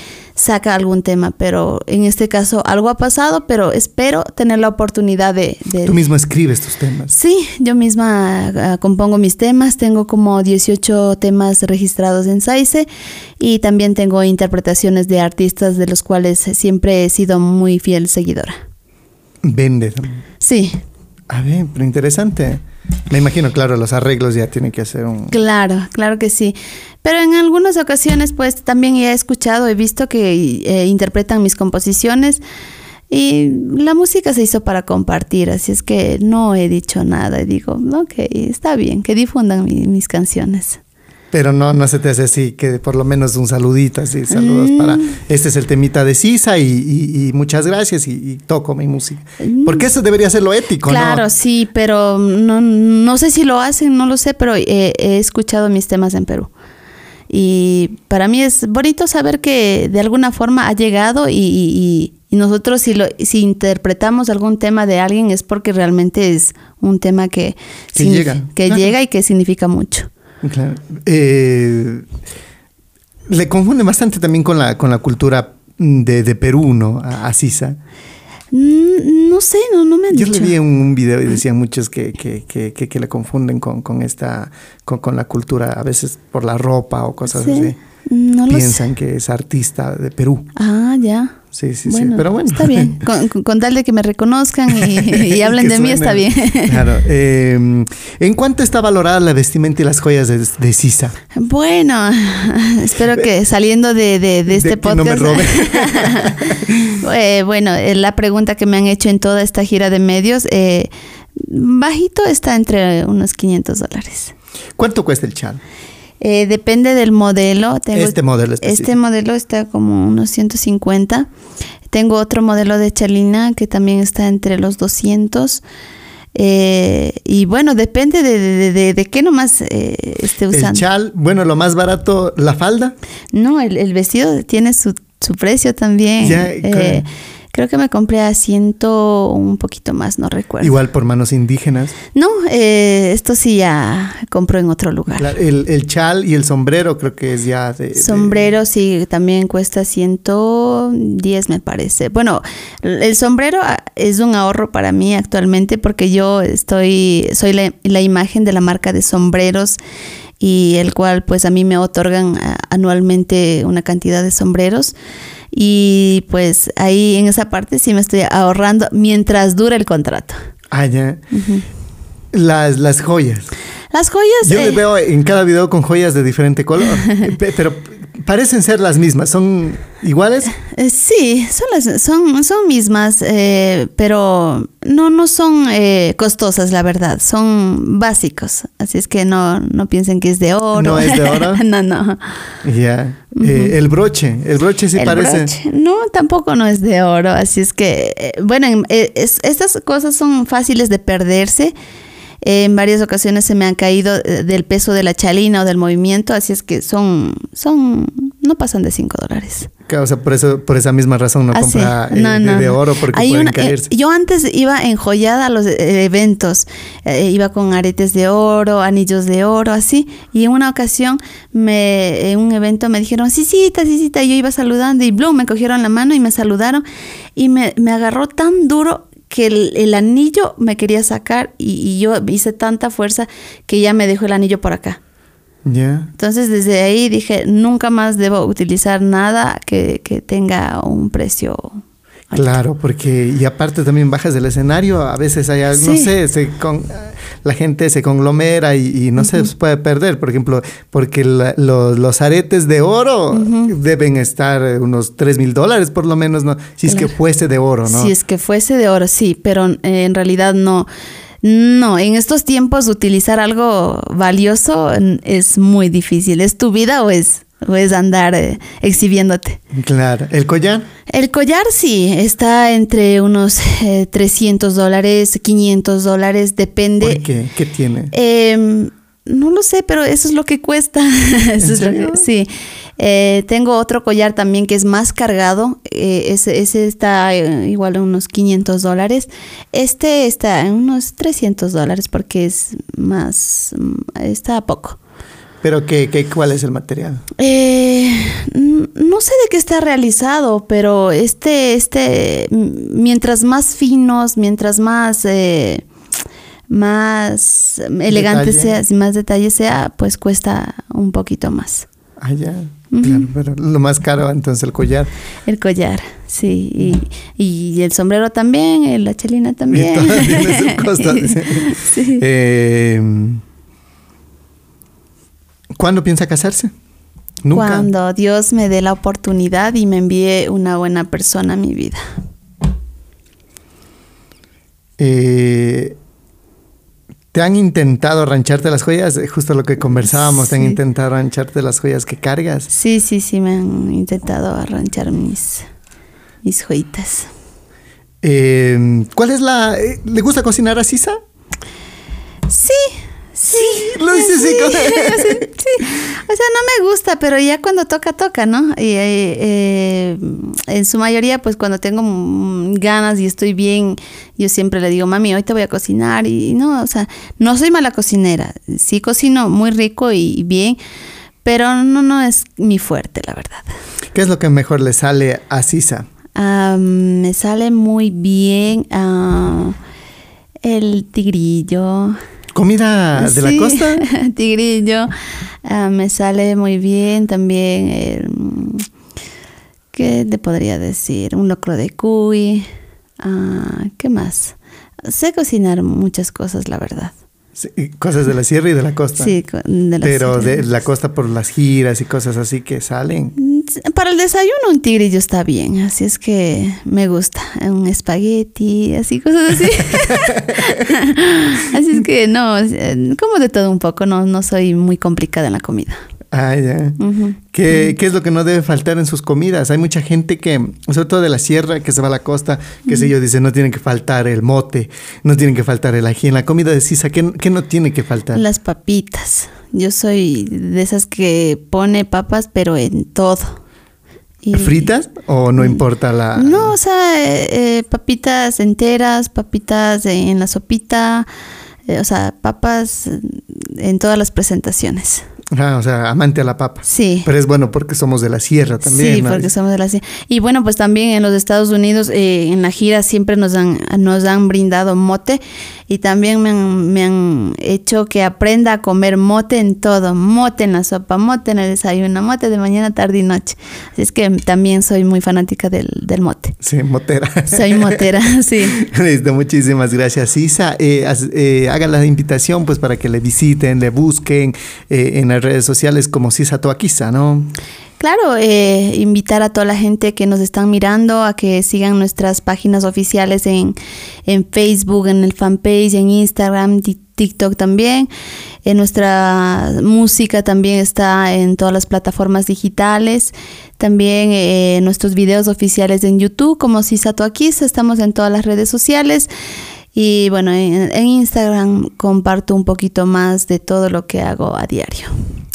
saca algún tema, pero en este caso algo ha pasado, pero espero tener la oportunidad de... Tú mismo escribes tus temas. Sí, yo misma ah, compongo mis temas, tengo como 18 temas registrados en SAICE y también tengo interpretaciones de artistas de los cuales siempre he sido muy fiel seguidora. Vende. Sí. A ver, pero interesante. Me imagino, claro, los arreglos ya tienen que hacer un... Claro, claro que sí. Pero en algunas ocasiones, pues también he escuchado, he visto que eh, interpretan mis composiciones y la música se hizo para compartir, así es que no he dicho nada. Digo, ok, está bien, que difundan mis canciones. Pero no, no se te hace así, que por lo menos un saludito, así, saludos para, mm. este es el temita de Sisa y, muchas gracias y, toco mi música. Mm. Porque eso debería ser lo ético, claro, sí, pero no, no sé si lo hacen, no lo sé, pero he, escuchado mis temas en Perú. Y para mí es bonito saber que de alguna forma ha llegado y, nosotros si, lo, si interpretamos algún tema de alguien es porque realmente es un tema que, llega, que llega y que significa mucho. Claro. Eh, le confunde bastante también con la, con la cultura de, Perú, ¿no? A, Sisa. Mm, no sé, no, no me han Yo le vi un video y decían muchos que, que, que, que le confunden con, con esta, con, la cultura, a veces por la ropa o cosas así. Piensan que es artista de Perú. Ah, ya. Sí, sí, sí. Pero bueno. Está bien. [LAUGHS] Con, tal de que me reconozcan y, [LAUGHS] hablen de mí, está bien. claro. [LAUGHS] Em, ¿En cuánto está valorada la vestimenta y las joyas de, Sisa? Bueno, espero que saliendo de, este podcast. No me robe. Eh, bueno, eh, la pregunta que me han hecho en toda esta gira de medios, eh, bajito está entre unos 500 dólares. ¿Cuánto cuesta el chal? Eh, depende del modelo. este modelo Este modelo está como unos 150. Tengo otro modelo de chalina que también está entre los 200. Eh, y bueno, depende de, de, qué nomás eh, esté usando. El chal, bueno, lo más barato, la falda. No, el, vestido tiene su, su precio también. Ya, Creo que me compré a ciento un poquito más, no recuerdo. Igual por manos indígenas. No, eh, esto sí ya compró en otro lugar. el, chal y el sombrero creo que es ya de... Sombrero sí, también cuesta 110 me parece. Bueno, el sombrero ah, es un ahorro para mí actualmente porque yo estoy, soy la, la imagen de la marca de sombreros y el cual pues a mí me otorgan ah, anualmente una cantidad de sombreros y pues ahí en esa parte sí me estoy ahorrando mientras dura el contrato. Ah, ya. las, las joyas. Las joyas. Yo eh, veo en cada video con joyas de diferente color. [LAUGHS] pero parecen ser las mismas, ¿son iguales? Eh, sí, son, las, son, son mismas, eh, pero no, no son eh, costosas, la verdad, son básicos. Así es que no, no piensen que es de oro. ¿No es de oro? [LAUGHS] no, no. Ya. Eh, el broche, el broche sí El parece. broche, No, tampoco no es de oro. Así es que, eh, bueno, en- es- estas cosas son fáciles de perderse. En varias ocasiones se me han caído eh, del peso de la chalina o del movimiento, así es que son, son, no pasan de 5 dólares. O sea, por, eso, por esa misma razón no Ah, compra sí. eh, No, de, no, de oro porque Hay pueden una- eh, caerse. yo antes iba enjollada a los eh, eventos, iba con aretes de oro, anillos de oro, así. Y en una ocasión, me, en un evento me dijeron, sí, sí, sí, sí, yo iba saludando y Bloom me cogieron la mano y me saludaron y me, me agarró tan duro que el, el anillo me quería sacar y, y yo hice tanta fuerza que ya me dejó el anillo por acá. Ya. Entonces desde ahí dije, nunca más debo utilizar nada que, que tenga un precio alto. Claro, porque y aparte también bajas del escenario, a veces hay no sé, se con, la gente se conglomera y, y no se puede perder, por ejemplo, porque la- los, los aretes de oro deben estar unos 3 mil dólares por lo menos, ¿no? Si es que fuese de oro, ¿no? Si es que fuese de oro, sí, pero eh, en realidad no. No, en estos tiempos utilizar algo valioso mm, es muy difícil. ¿Es tu vida o es, o es andar eh, exhibiéndote? Claro. ¿El collar? El collar sí, está entre unos eh, 300 dólares, 500 dólares, depende. ¿Por qué? ¿Qué tiene? Em, no lo sé, pero eso es lo que cuesta. [LAUGHS] Eso es lo que- sí. Eh, tengo otro collar también que es más cargado. eh, ese, ese está eh, igual a unos 500 dólares. Este está en unos 300 dólares porque es más, mm, está a poco. ¿Pero qué, qué, cuál es el material? Eh, no sé de qué está realizado, pero este, este, mientras más finos, mientras más, eh, más elegante sea, si más detalle sea, pues cuesta un poquito más. Ah, ya. Claro, pero lo más caro entonces el collar. El collar, sí, y, y el sombrero también, la chelina Y también. [LAUGHS] costo. dice. Sí. Eh, ¿Cuándo piensa casarse? Nunca. Cuando Dios me dé la oportunidad y me envíe una buena persona a mi vida. Eh, ¿Te han intentado arrancharte las joyas? Eh, Justo lo que conversábamos, ¿te han intentado arrancharte las joyas que cargas? Sí, sí, sí, me han intentado arranchar mis, mis joyitas. Eh, ¿Cuál es la... eh, ¿Le gusta cocinar a Sisa? Sí, sí. Lo hice así [LAUGHS] sí. O sea, no me gusta, pero ya cuando toca, toca, ¿no? Y eh, eh, en su mayoría, pues cuando tengo ganas y estoy bien, yo siempre le digo, mami, hoy te voy a cocinar. Y no, o sea, no soy mala cocinera. Sí cocino muy rico y bien, pero no, no es mi fuerte, la verdad. ¿Qué es lo que mejor le sale a Sisa? Ah, me sale muy bien ah, el tigrillo. ¿Comida de la costa? [LAUGHS] tigrillo. Ah, me sale muy bien también. ¿Qué te podría decir? Un locro de cuy. Ah, ¿Qué más? Sé cocinar muchas cosas, la verdad. Sí, cosas de la sierra y de la costa. Sí, de la Pero sierra. de la costa por las giras y cosas así que salen. Para el desayuno un tigrillo está bien, así es que me gusta. Un espagueti, así, cosas así. [LAUGHS] [LAUGHS] así es que no, eh, como de todo un poco, no, no soy muy complicada en la comida. Ah, ya. Ujú. ¿Qué, qué es lo que no debe faltar en sus comidas? Hay mucha gente que, sobre todo de la sierra, que se va a la costa, que sé yo, dice, no tiene que faltar el mote, no tiene que faltar el ají. En la comida de Sisa, ¿qué, qué no tiene que faltar? Las papitas. Yo soy de esas que pone papas, pero en todo. Y- ¿Fritas o no importa la...? No, o sea, eh, eh, papitas enteras, papitas en la sopita, eh, o sea, papas en todas las presentaciones. Ah, o sea, amante a la papa. Sí. Pero es bueno porque somos de la sierra también. sí, ¿no? porque somos de la sierra. Y bueno, pues también en los Estados Unidos, eh, en la gira siempre nos han, nos han brindado mote y también me han, me han hecho que aprenda a comer mote en todo, mote en la sopa, mote en el desayuno, mote de mañana, tarde y noche. Así es que también soy muy fanática del, del mote. Sí, motera. Soy motera, [LAUGHS] sí. Listo, muchísimas gracias, Isa. Eh, eh, haga la invitación pues para que le visiten, le busquen eh, en las redes sociales como Sisa Toaquisa, ¿no? Claro, eh, invitar a toda la gente que nos están mirando a que sigan nuestras páginas oficiales en, en Facebook, en el fanpage, en Instagram, TikTok también. En nuestra música también está en todas las plataformas digitales. También eh, nuestros videos oficiales en YouTube, como Sisato Aquis, estamos en todas las redes sociales. Y bueno, en, en Instagram comparto un poquito más de todo lo que hago a diario.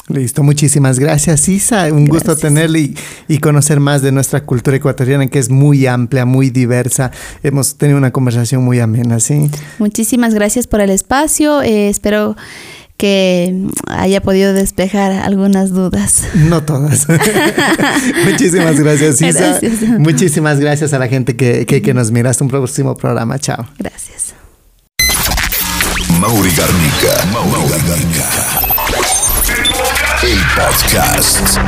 Listo, muchísimas gracias Isa, un gusto tenerle y, conocer más de nuestra cultura ecuatoriana que es muy amplia, muy diversa. Hemos tenido una conversación muy amena, ¿sí? Muchísimas gracias por el espacio, eh, espero que haya podido despejar algunas dudas. No todas. [LAUGHS] Muchísimas gracias, Isa. Muchísimas gracias a la gente que, que, que nos mira. Hasta un próximo programa. Chao. Gracias. Mauri Garnica. Mauri Garnica. Podcast.